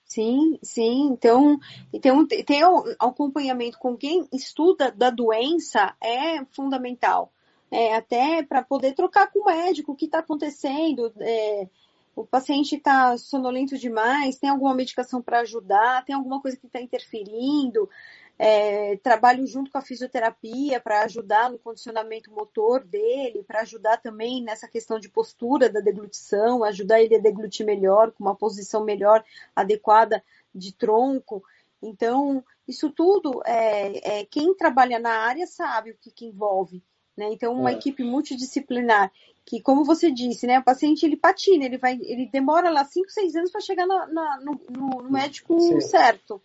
Sim, sim. Então, então tem o acompanhamento com quem estuda da doença é fundamental. É, até para poder trocar com o médico o que está acontecendo. É, o paciente está sonolento demais, tem alguma medicação para ajudar, tem alguma coisa que está interferindo. É, trabalho junto com a fisioterapia para ajudar no condicionamento motor dele, para ajudar também nessa questão de postura da deglutição, ajudar ele a deglutir melhor, com uma posição melhor, adequada de tronco. Então, isso tudo, é, é quem trabalha na área sabe o que, que envolve. Né? Então, uma é. equipe multidisciplinar, que, como você disse, né, o paciente ele patina, ele, vai, ele demora lá 5, 6 anos para chegar na, na, no, no, médico Sim. certo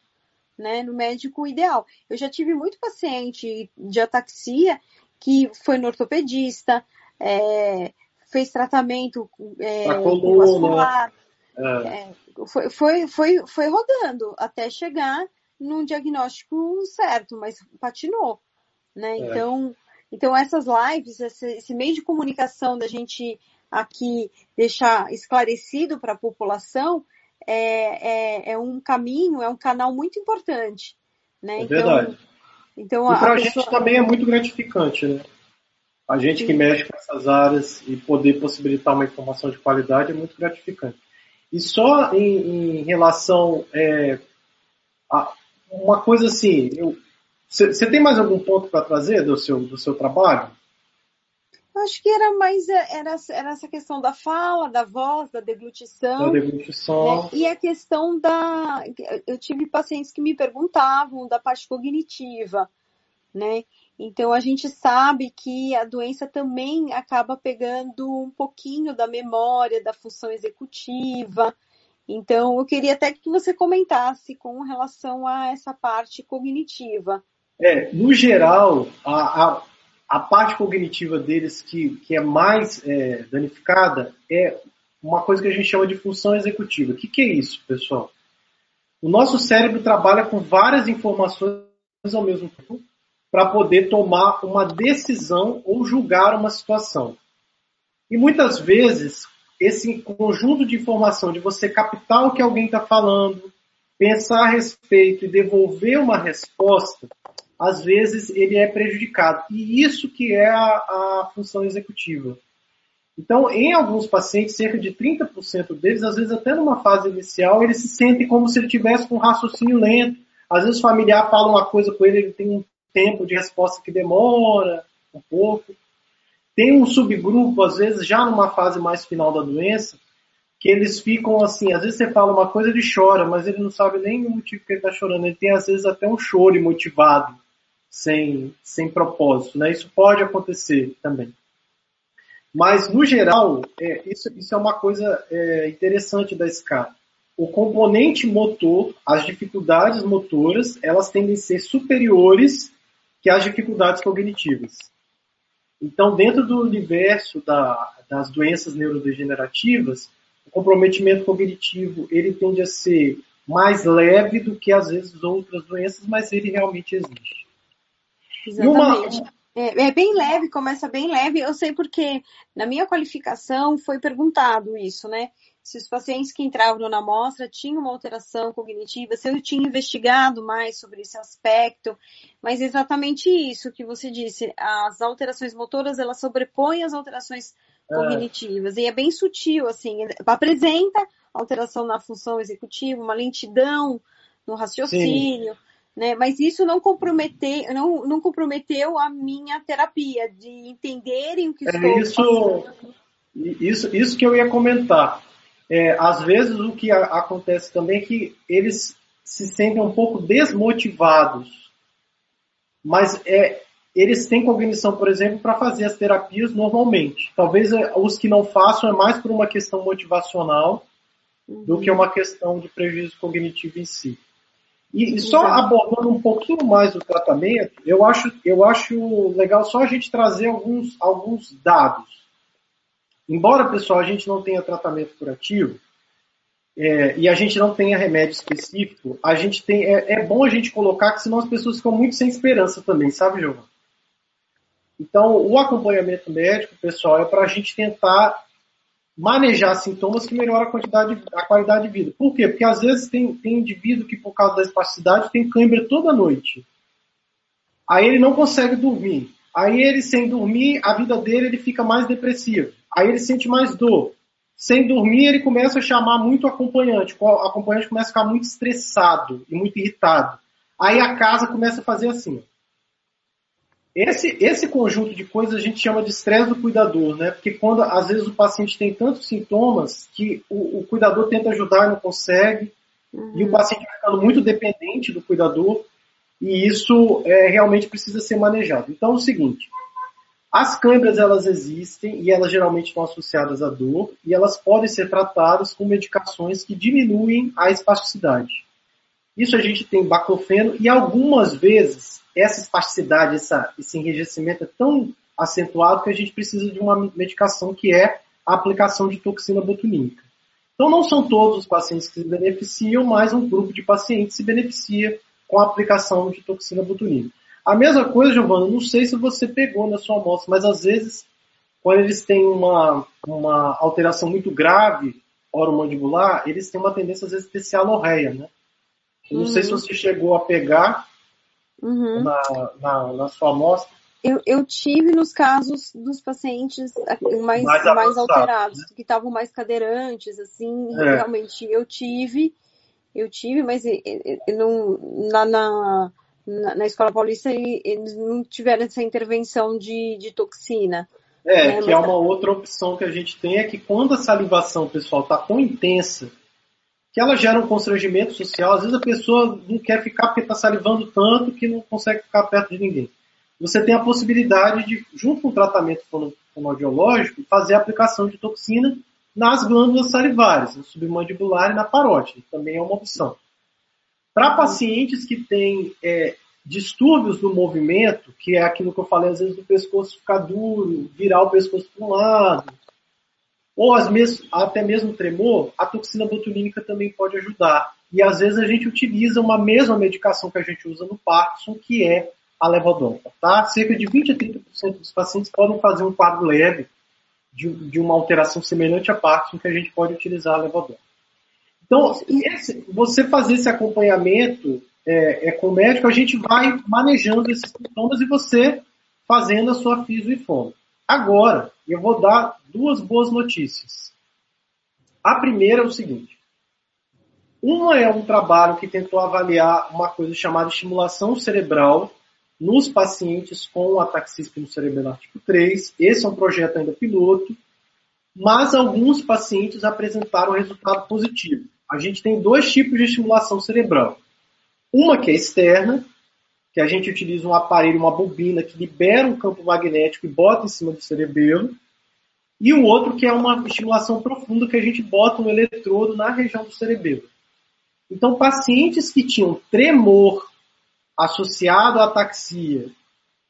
né, no médico ideal. Eu já tive muito paciente de ataxia que foi no ortopedista, é, fez tratamento é, vascular, é. é. foi, foi, foi, foi rodando até chegar num diagnóstico certo, mas patinou, né? É. Então, então essas lives, esse, esse meio de comunicação da gente aqui deixar esclarecido para a população é, é, é, um caminho, é um canal muito importante. Né? É então, verdade. Então, e para a pessoa... gente também é muito gratificante, né? A gente Sim. que mexe com essas áreas e poder possibilitar uma informação de qualidade é muito gratificante. E só em, em relação é, a uma coisa assim, você tem mais algum ponto para trazer do seu, do seu trabalho? Acho que era mais é, era, era essa questão da fala, da voz, da deglutição. Da deglutição. Né? E a questão da. Eu tive pacientes que me perguntavam da parte cognitiva, né? Então a gente sabe que a doença também acaba pegando um pouquinho da memória, da função executiva. Então eu queria até que você comentasse com relação a essa parte cognitiva. É, no geral, a, a a parte cognitiva deles que, que é mais é, danificada é uma coisa que a gente chama de função executiva. O que, que é isso, pessoal? O nosso cérebro trabalha com várias informações ao mesmo tempo para poder tomar uma decisão ou julgar uma situação. E muitas vezes, esse conjunto de informação de você captar o que alguém está falando, pensar a respeito e devolver uma resposta, às vezes ele é prejudicado. E isso que é a, a função executiva. Então, em alguns pacientes, cerca de 30% deles, às vezes até numa fase inicial, eles se sentem como se ele tivesse com um raciocínio lento. Às vezes o familiar fala uma coisa com ele, ele tem um tempo de resposta que demora um pouco. Tem um subgrupo, às vezes, já numa fase mais final da doença, que eles ficam assim, às vezes você fala uma coisa, ele chora, mas ele não sabe nem o motivo que ele está chorando. Ele tem, às vezes, até um choro imotivado, sem, sem propósito. Né? Isso pode acontecer também. Mas, no geral, é, isso, isso, é uma coisa é, interessante da SCA. O componente motor, as dificuldades motoras, elas tendem a ser superiores que as dificuldades cognitivas. Então, dentro do universo da, das doenças neurodegenerativas, o comprometimento cognitivo ele tende a ser mais leve do que às vezes outras doenças, mas ele realmente existe. Exatamente. Uma, é, é, bem leve, começa bem leve. Eu sei porque na minha qualificação foi perguntado isso, né? Se os pacientes que entravam na amostra tinham uma alteração cognitiva, se eu tinha investigado mais sobre esse aspecto, mas exatamente isso que você disse, as alterações motoras, elas sobrepõem as alterações é. cognitivas, e é bem sutil, assim, apresenta alteração na função executiva, uma lentidão no raciocínio, Sim né? Mas isso não comprometeu, não, não comprometeu a minha terapia, de entenderem o que é estou isso, isso, isso que eu ia comentar. É, às vezes o que a, acontece também é que eles se sentem um pouco desmotivados, mas é, eles têm cognição, por exemplo, para fazer as terapias normalmente. Talvez é, os que não façam é mais por uma questão motivacional uhum. do que uma questão de prejuízo cognitivo em si. E, e só abordando um pouquinho mais o tratamento, eu acho, eu acho legal só a gente trazer alguns, alguns dados. Embora, pessoal, a gente não tenha tratamento curativo, é, e a gente não tenha remédio específico, a gente tem, é, é, bom a gente colocar que senão as pessoas ficam muito sem esperança também, sabe, Giovanni? Então, o acompanhamento médico, pessoal, é para a gente tentar manejar sintomas que melhora a quantidade, a qualidade de vida. Por quê? Porque às vezes tem, tem indivíduo que por causa da espasticidade tem cãibra toda noite. Aí ele não consegue dormir. Aí ele sem dormir, a vida dele ele fica mais depressivo. Aí ele sente mais dor. Sem dormir, ele começa a chamar muito o acompanhante. O acompanhante começa a ficar muito estressado e muito irritado. Aí a casa começa a fazer assim. Esse, esse conjunto de coisas a gente chama de estresse do cuidador, né? Porque quando às vezes o paciente tem tantos sintomas que o, o cuidador tenta ajudar e não consegue, uhum. e o uhum. paciente vai ficando muito dependente do cuidador, e isso é, realmente precisa ser manejado. Então é o seguinte, as câimbras elas existem e elas geralmente estão associadas à dor, e elas podem ser tratadas com medicações que diminuem a espasticidade. Isso a gente tem baclofeno e algumas vezes essa espasticidade, essa, esse enrijecimento é tão acentuado que a gente precisa de uma medicação que é a aplicação de toxina botulínica. Então não são todos os pacientes que se beneficiam, mas um grupo de pacientes se beneficia com a aplicação de toxina botulínica. A mesma coisa, Giovana, não sei se você pegou na sua amostra, mas às vezes, quando eles têm uma, uma alteração muito grave oromandibular, eles têm uma tendência às vezes a ter cianorreia, né? Não sei se uhum. você chegou a pegar, uhum. na, na, na, sua amostra? Eu, eu, tive nos casos dos pacientes mais, mais, mais alterados, né? que estavam mais cadeirantes, assim, é. realmente eu tive, eu tive, mas eu não, na, na, na, Escola Paulista eles não tiveram essa intervenção de, de toxina. É, né? que é mas, é uma outra opção que a gente tem, é que quando a salivação, pessoal, está tão intensa que ela gera um constrangimento social. Às vezes a pessoa não quer ficar porque está salivando tanto que não consegue ficar perto de ninguém. Você tem a possibilidade de, junto com o tratamento fonoaudiológico, fazer a aplicação de toxina nas glândulas salivares, no submandibular e na parótida. Também é uma opção. Para pacientes que têm é, distúrbios do movimento, que é aquilo que eu falei às vezes do pescoço ficar duro, virar o pescoço para um lado, ou até mesmo tremor, a toxina botulínica também pode ajudar. E às vezes a gente utiliza uma mesma medicação que a gente usa no Parkinson, que é a levodopa. Tá? Cerca de 20 a 30% dos pacientes podem fazer um quadro leve de, de, uma alteração semelhante a Parkinson, que a gente pode utilizar a levodopa. Então, esse, você fazer esse acompanhamento é, é, com o médico, a gente vai manejando esses sintomas e você fazendo a sua fisio e fono. Agora, eu vou dar duas boas notícias. A primeira é o seguinte: uma é um trabalho que tentou avaliar uma coisa chamada estimulação cerebral nos pacientes com ataxia espinocerebelar tipo 3. Esse é um projeto ainda piloto, mas alguns pacientes apresentaram resultado positivo. A gente tem dois tipos de estimulação cerebral. Uma que é externa, que a gente utiliza um aparelho, uma bobina, que libera um campo magnético e bota em cima do cerebelo. E o outro que é uma estimulação profunda, que a gente bota um eletrodo na região do cerebelo. Então, pacientes que tinham tremor associado à ataxia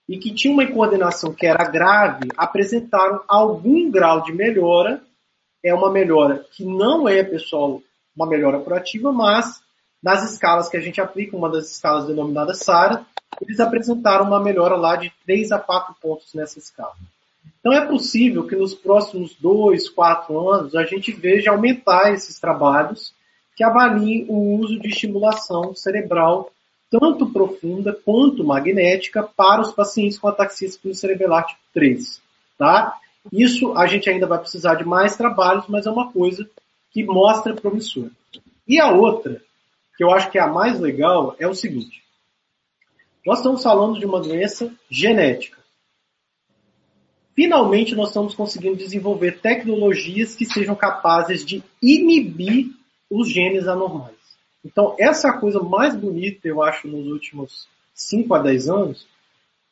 e que tinham uma coordenação que era grave, apresentaram algum grau de melhora. É uma melhora que não é, pessoal, uma melhora curativa, mas nas escalas que a gente aplica, uma das escalas denominada SARA, eles apresentaram uma melhora lá de 3 a 4 pontos nessa escala. Então é possível que nos próximos 2, 4 anos a gente veja aumentar esses trabalhos que avaliem o uso de estimulação cerebral tanto profunda quanto magnética para os pacientes com ataxia cerebelar tipo 3. Tá? Isso a gente ainda vai precisar de mais trabalhos, mas é uma coisa que mostra promissor. E a outra, que eu acho que é a mais legal, é o seguinte. Nós estamos falando de uma doença genética. Finalmente, nós estamos conseguindo desenvolver tecnologias que sejam capazes de inibir os genes anormais. Então, essa é a coisa mais bonita, eu acho, nos últimos 5 a 10 anos,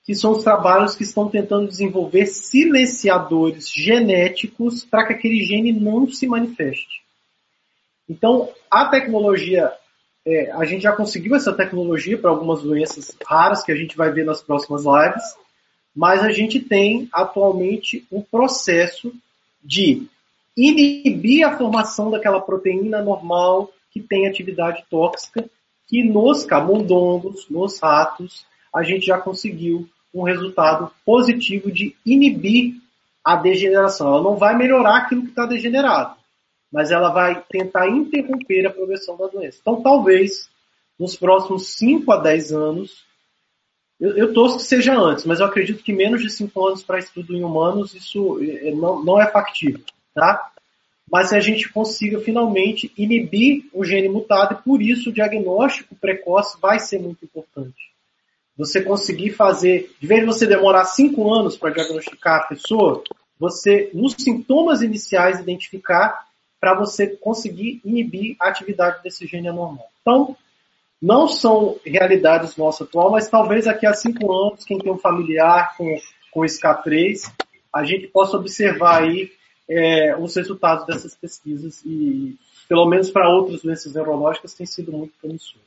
que são os trabalhos que estão tentando desenvolver silenciadores genéticos para que aquele gene não se manifeste. Então, a tecnologia é, a gente já conseguiu essa tecnologia para algumas doenças raras que a gente vai ver nas próximas lives, mas a gente tem atualmente um processo de inibir a formação daquela proteína normal que tem atividade tóxica, que nos camundongos, nos ratos, a gente já conseguiu um resultado positivo de inibir a degeneração. Ela não vai melhorar aquilo que está degenerado, mas ela vai tentar interromper a progressão da doença. Então, talvez, nos próximos 5 a 10 anos, eu, eu torço que seja antes, mas eu acredito que menos de 5 anos para estudo em humanos, isso é, não, não é factível, tá? Mas se a gente consiga finalmente inibir o gene mutado, e por isso o diagnóstico precoce vai ser muito importante. Você conseguir fazer, de vez de você demorar 5 anos para diagnosticar a pessoa, você, nos sintomas iniciais, identificar para você conseguir inibir a atividade desse gene anormal. Então, não são realidades nossa atual, mas talvez daqui a cinco anos, quem tem um familiar com, com SK3, a gente possa observar aí é, os resultados dessas pesquisas e, pelo menos para outras doenças neurológicas, tem sido muito promissor.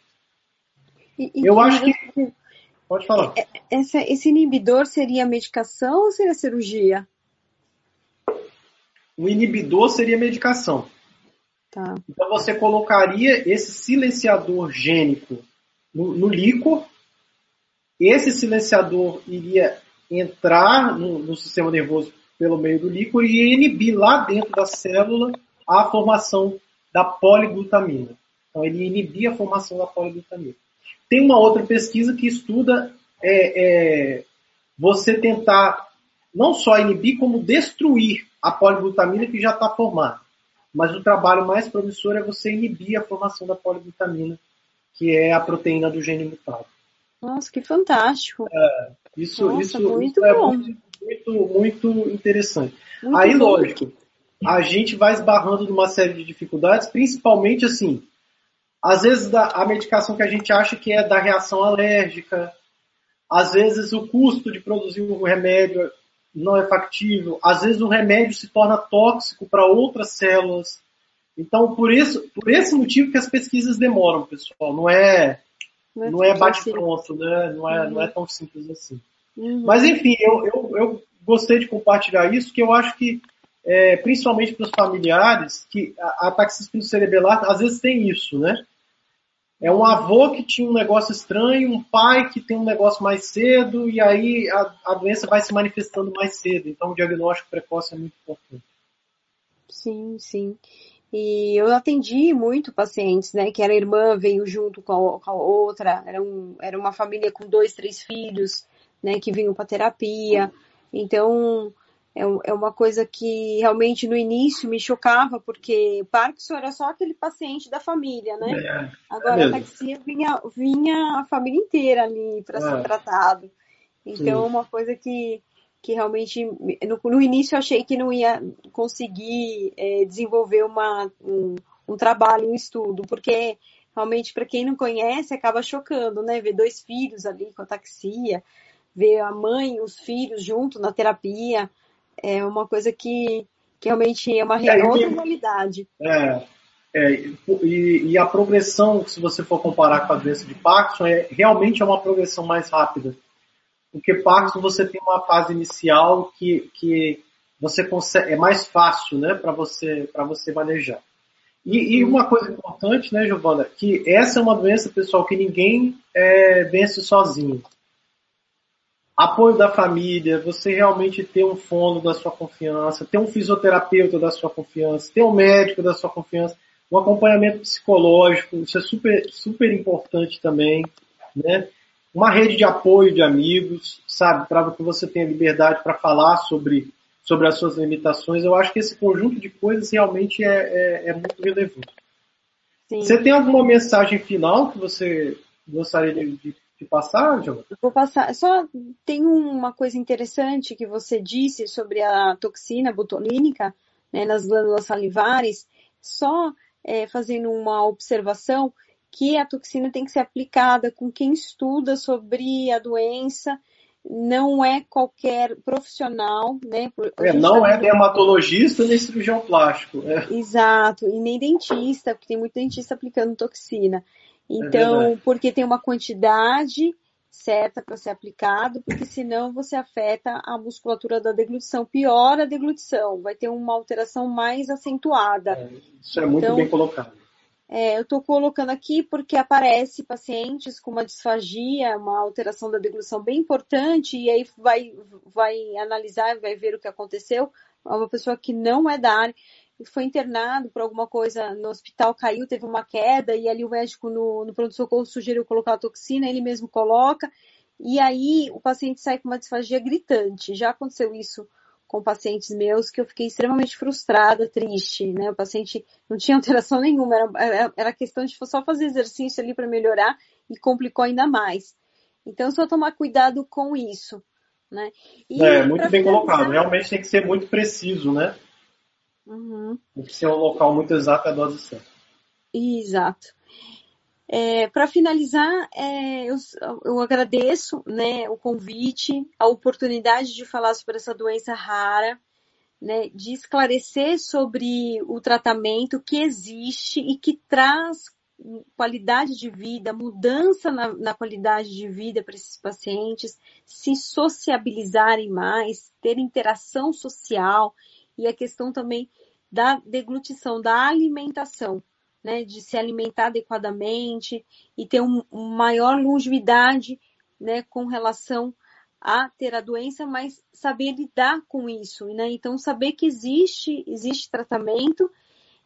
E, e Eu acho que... Pode falar. É, essa, esse inibidor seria medicação ou seria cirurgia? O inibidor seria medicação. Tá. Então você colocaria esse silenciador gênico no, no líquor. Esse silenciador iria entrar no, no, sistema nervoso pelo meio do líquor e inibir lá dentro da célula a formação da poliglutamina. Então ele inibia a formação da poliglutamina. Tem uma outra pesquisa que estuda é, é, você tentar não só inibir, como destruir a poliglutamina que já está formada. Mas o trabalho mais promissor é você inibir a formação da poliglutamina, que é a proteína do gene mutado. Nossa, que fantástico! É, isso, Nossa, isso, muito isso é muito, muito, muito interessante. Muito Aí, bom. lógico, a gente vai esbarrando numa série de dificuldades, principalmente assim, às vezes a medicação que a gente acha que é da reação alérgica, às vezes o custo de produzir o remédio não é factível. Às vezes o remédio se torna tóxico para outras células. Então, por isso, por esse motivo que as pesquisas demoram, pessoal. Não é, não é, não é bate-pronto, né? Não é, uhum. não é tão simples assim. Uhum. Mas enfim, eu, eu, eu gostei de compartilhar isso, que eu acho que, é, principalmente para os familiares, que a, a taxismo cerebelar às vezes tem isso, né? É um avô que tinha um negócio estranho, um pai que tem um negócio mais cedo, e aí a, a doença vai se manifestando mais cedo. Então o diagnóstico precoce é muito importante. Sim, sim. E eu atendi muito pacientes, né? Que era irmã, veio junto com a, com a outra, era, um, era uma família com dois, três filhos, né? Que vinham para terapia. Então, é, é uma coisa que realmente no início me chocava, porque Parkinson era só aquele paciente da família, né? É, Agora é a taxia vinha, vinha a família inteira ali para é. ser tratado. Então, Sim. É uma coisa que, que realmente no, no, início eu achei que não ia conseguir é, desenvolver uma, um, um trabalho, um estudo, porque realmente para quem não conhece acaba chocando, né? Ver dois filhos ali com a taxia, ver a mãe e os filhos junto na terapia é uma coisa que, que realmente é uma é, outra realidade. É, é e, e, a progressão, se você for comparar com a doença de Parkinson, é, realmente é uma progressão mais rápida. Porque Parkinson você tem uma fase inicial que, que você consegue, é mais fácil né, para você, você manejar. E, e, uma coisa importante, né, Giovana, que essa é uma doença, pessoal, que ninguém é, vence sozinho apoio da família, você realmente ter um fono da sua confiança, ter um fisioterapeuta da sua confiança, ter um médico da sua confiança, um acompanhamento psicológico, isso é super, super importante também, né? Uma rede de apoio de amigos, sabe, para que você tenha liberdade para falar sobre, sobre as suas limitações. Eu acho que esse conjunto de coisas realmente é, é, é muito relevante. Sim. Você tem alguma mensagem final que você gostaria de, de de passar, Vou passar. Só tem uma coisa interessante que você disse sobre a toxina botulínica né, nas glândulas salivares. Só é, fazendo uma observação que a toxina tem que ser aplicada com quem estuda sobre a doença, não é qualquer profissional, né? É, não é dermatologista nem cirurgião plástico. É. Exato, e nem dentista, porque tem muito dentista aplicando toxina. É então, é porque tem uma quantidade certa para ser aplicado, porque senão você afeta a musculatura da deglutição, piora a deglutição, vai ter uma alteração mais acentuada. É, isso é muito então, bem colocado. É, eu estou colocando aqui porque aparece pacientes com uma disfagia, uma alteração da deglutição bem importante, e aí vai, vai analisar, vai ver o que aconteceu. É uma pessoa que não é da área foi internado por alguma coisa no hospital, caiu, teve uma queda, e ali o médico no, no pronto-socorro sugeriu colocar a toxina, ele mesmo coloca, e aí o paciente sai com uma disfagia gritante. Já aconteceu isso com pacientes meus que eu fiquei extremamente frustrada, triste, né? O paciente não tinha alteração nenhuma, era, era questão de só fazer exercício ali para melhorar e complicou ainda mais. Então, só tomar cuidado com isso, né? E é, muito bem colocado. Realmente tem que ser muito preciso, né? Uhum. Tem que ser um local muito exato a dose certa. Exato. É, Para finalizar, é, eu, eu, agradeço né, o convite, a oportunidade de falar sobre essa doença rara, né, de esclarecer sobre o tratamento que existe e que traz qualidade de vida, mudança na, na qualidade de vida para esses pacientes, se sociabilizarem mais, ter interação social e a questão também da deglutição, da alimentação, né, de se alimentar adequadamente e ter um, uma maior longevidade, né, com relação a ter a doença, mas saber lidar com isso, né? Então saber que existe, existe tratamento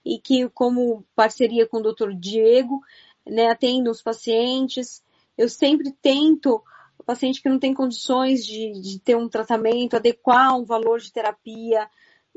e que como parceria com o Dr. Diego, né, atendo os pacientes, eu sempre tento o paciente que não tem condições de, de ter um tratamento, adequar um valor de terapia,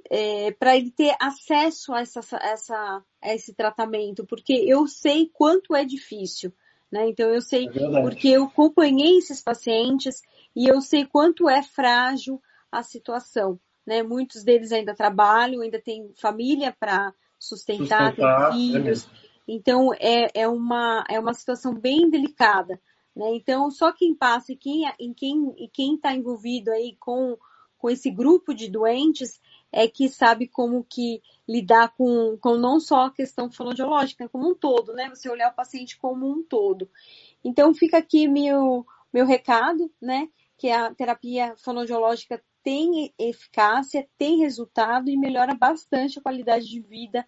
é, para ele ter acesso a, essa, essa, a esse tratamento, porque eu sei quanto é difícil. Né? Então eu sei é porque eu acompanhei esses pacientes e eu sei quanto é frágil a situação. Né? Muitos deles ainda trabalham, ainda têm família para sustentar, sustentar, têm é filhos. É então é, é, uma, é uma situação bem delicada. Né? Então só quem passa e quem está quem, quem tá envolvido aí com, com esse grupo de doentes é que sabe como que lidar com, com não só a questão fonoaudiológica, como um todo, né? Você olhar o paciente como um todo. Então fica aqui meu, meu recado, né? Que a terapia fonoaudiológica tem eficácia, tem resultado e melhora bastante a qualidade de vida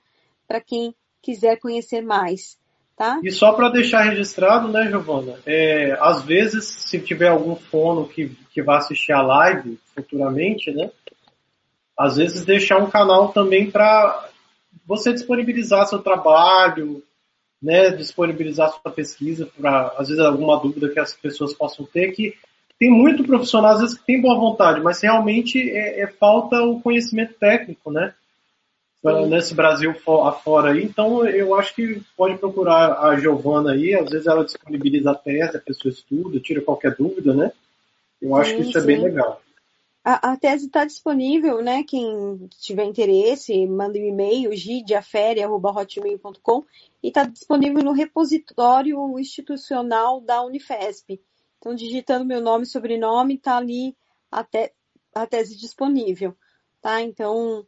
para quem quiser conhecer mais. Tá? E só para deixar registrado, né, Giovana? É, às vezes, se tiver algum fono que, que vá assistir a live futuramente, né? Às vezes deixar um canal também para você disponibilizar seu trabalho, né, disponibilizar sua pesquisa para, às vezes, alguma dúvida que as pessoas possam ter, que tem muito profissional, às vezes, que tem boa vontade, mas realmente é, é falta o conhecimento técnico, né? Sim. Nesse Brasil afora aí. Então, eu acho que pode procurar a Giovana aí, às vezes ela disponibiliza a tese, a pessoa estuda, tira qualquer dúvida, né? Eu acho sim, que isso sim. é bem legal. A, a tese está disponível, né? Quem tiver interesse, manda um e-mail, gidiafere.hotmail.com e está disponível no repositório institucional da Unifesp. Então, digitando meu nome e sobrenome, está ali a, te, a, tese disponível. Tá? Então,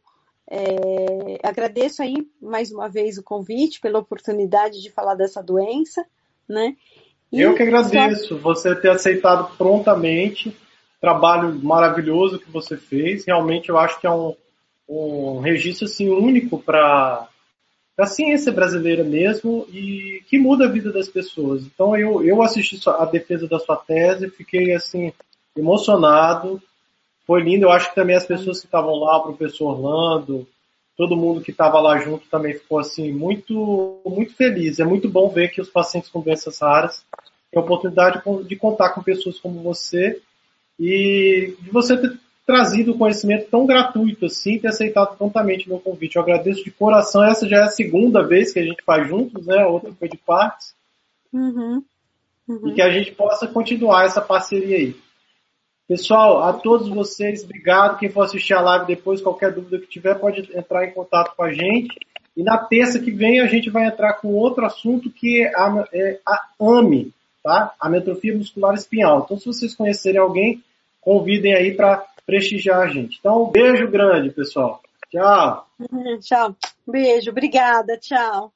é, agradeço aí mais uma vez o convite, pela oportunidade de falar dessa doença. Né? E Eu que agradeço só... você ter aceitado prontamente trabalho maravilhoso que você fez. Realmente eu acho que é um, um registro assim, único para a ciência brasileira mesmo e que muda a vida das pessoas. Então eu, eu assisti a defesa da sua tese, fiquei assim emocionado, foi lindo. Eu acho que também as pessoas que estavam lá, o professor Orlando, todo mundo que estava lá junto também ficou assim muito muito feliz. É muito bom ver que os pacientes com doenças raras têm a oportunidade de contar com pessoas como você e de você ter trazido o conhecimento tão gratuito assim, ter aceitado prontamente o meu convite. Eu agradeço de coração. Essa já é a segunda vez que a gente faz juntos, né? A outra foi de partes. Uhum. Uhum. E que a gente possa continuar essa parceria aí. Pessoal, a todos vocês, obrigado. Quem for assistir a live depois, qualquer dúvida que tiver, pode entrar em contato com a gente. E na terça que vem a gente vai entrar com outro assunto que é a, é a AME, tá? Ametrofia muscular espinhal. Então, se vocês conhecerem alguém, convidem aí para prestigiar a gente. Então, um beijo grande, pessoal. Tchau. [laughs] Tchau. Beijo, obrigada, tchau.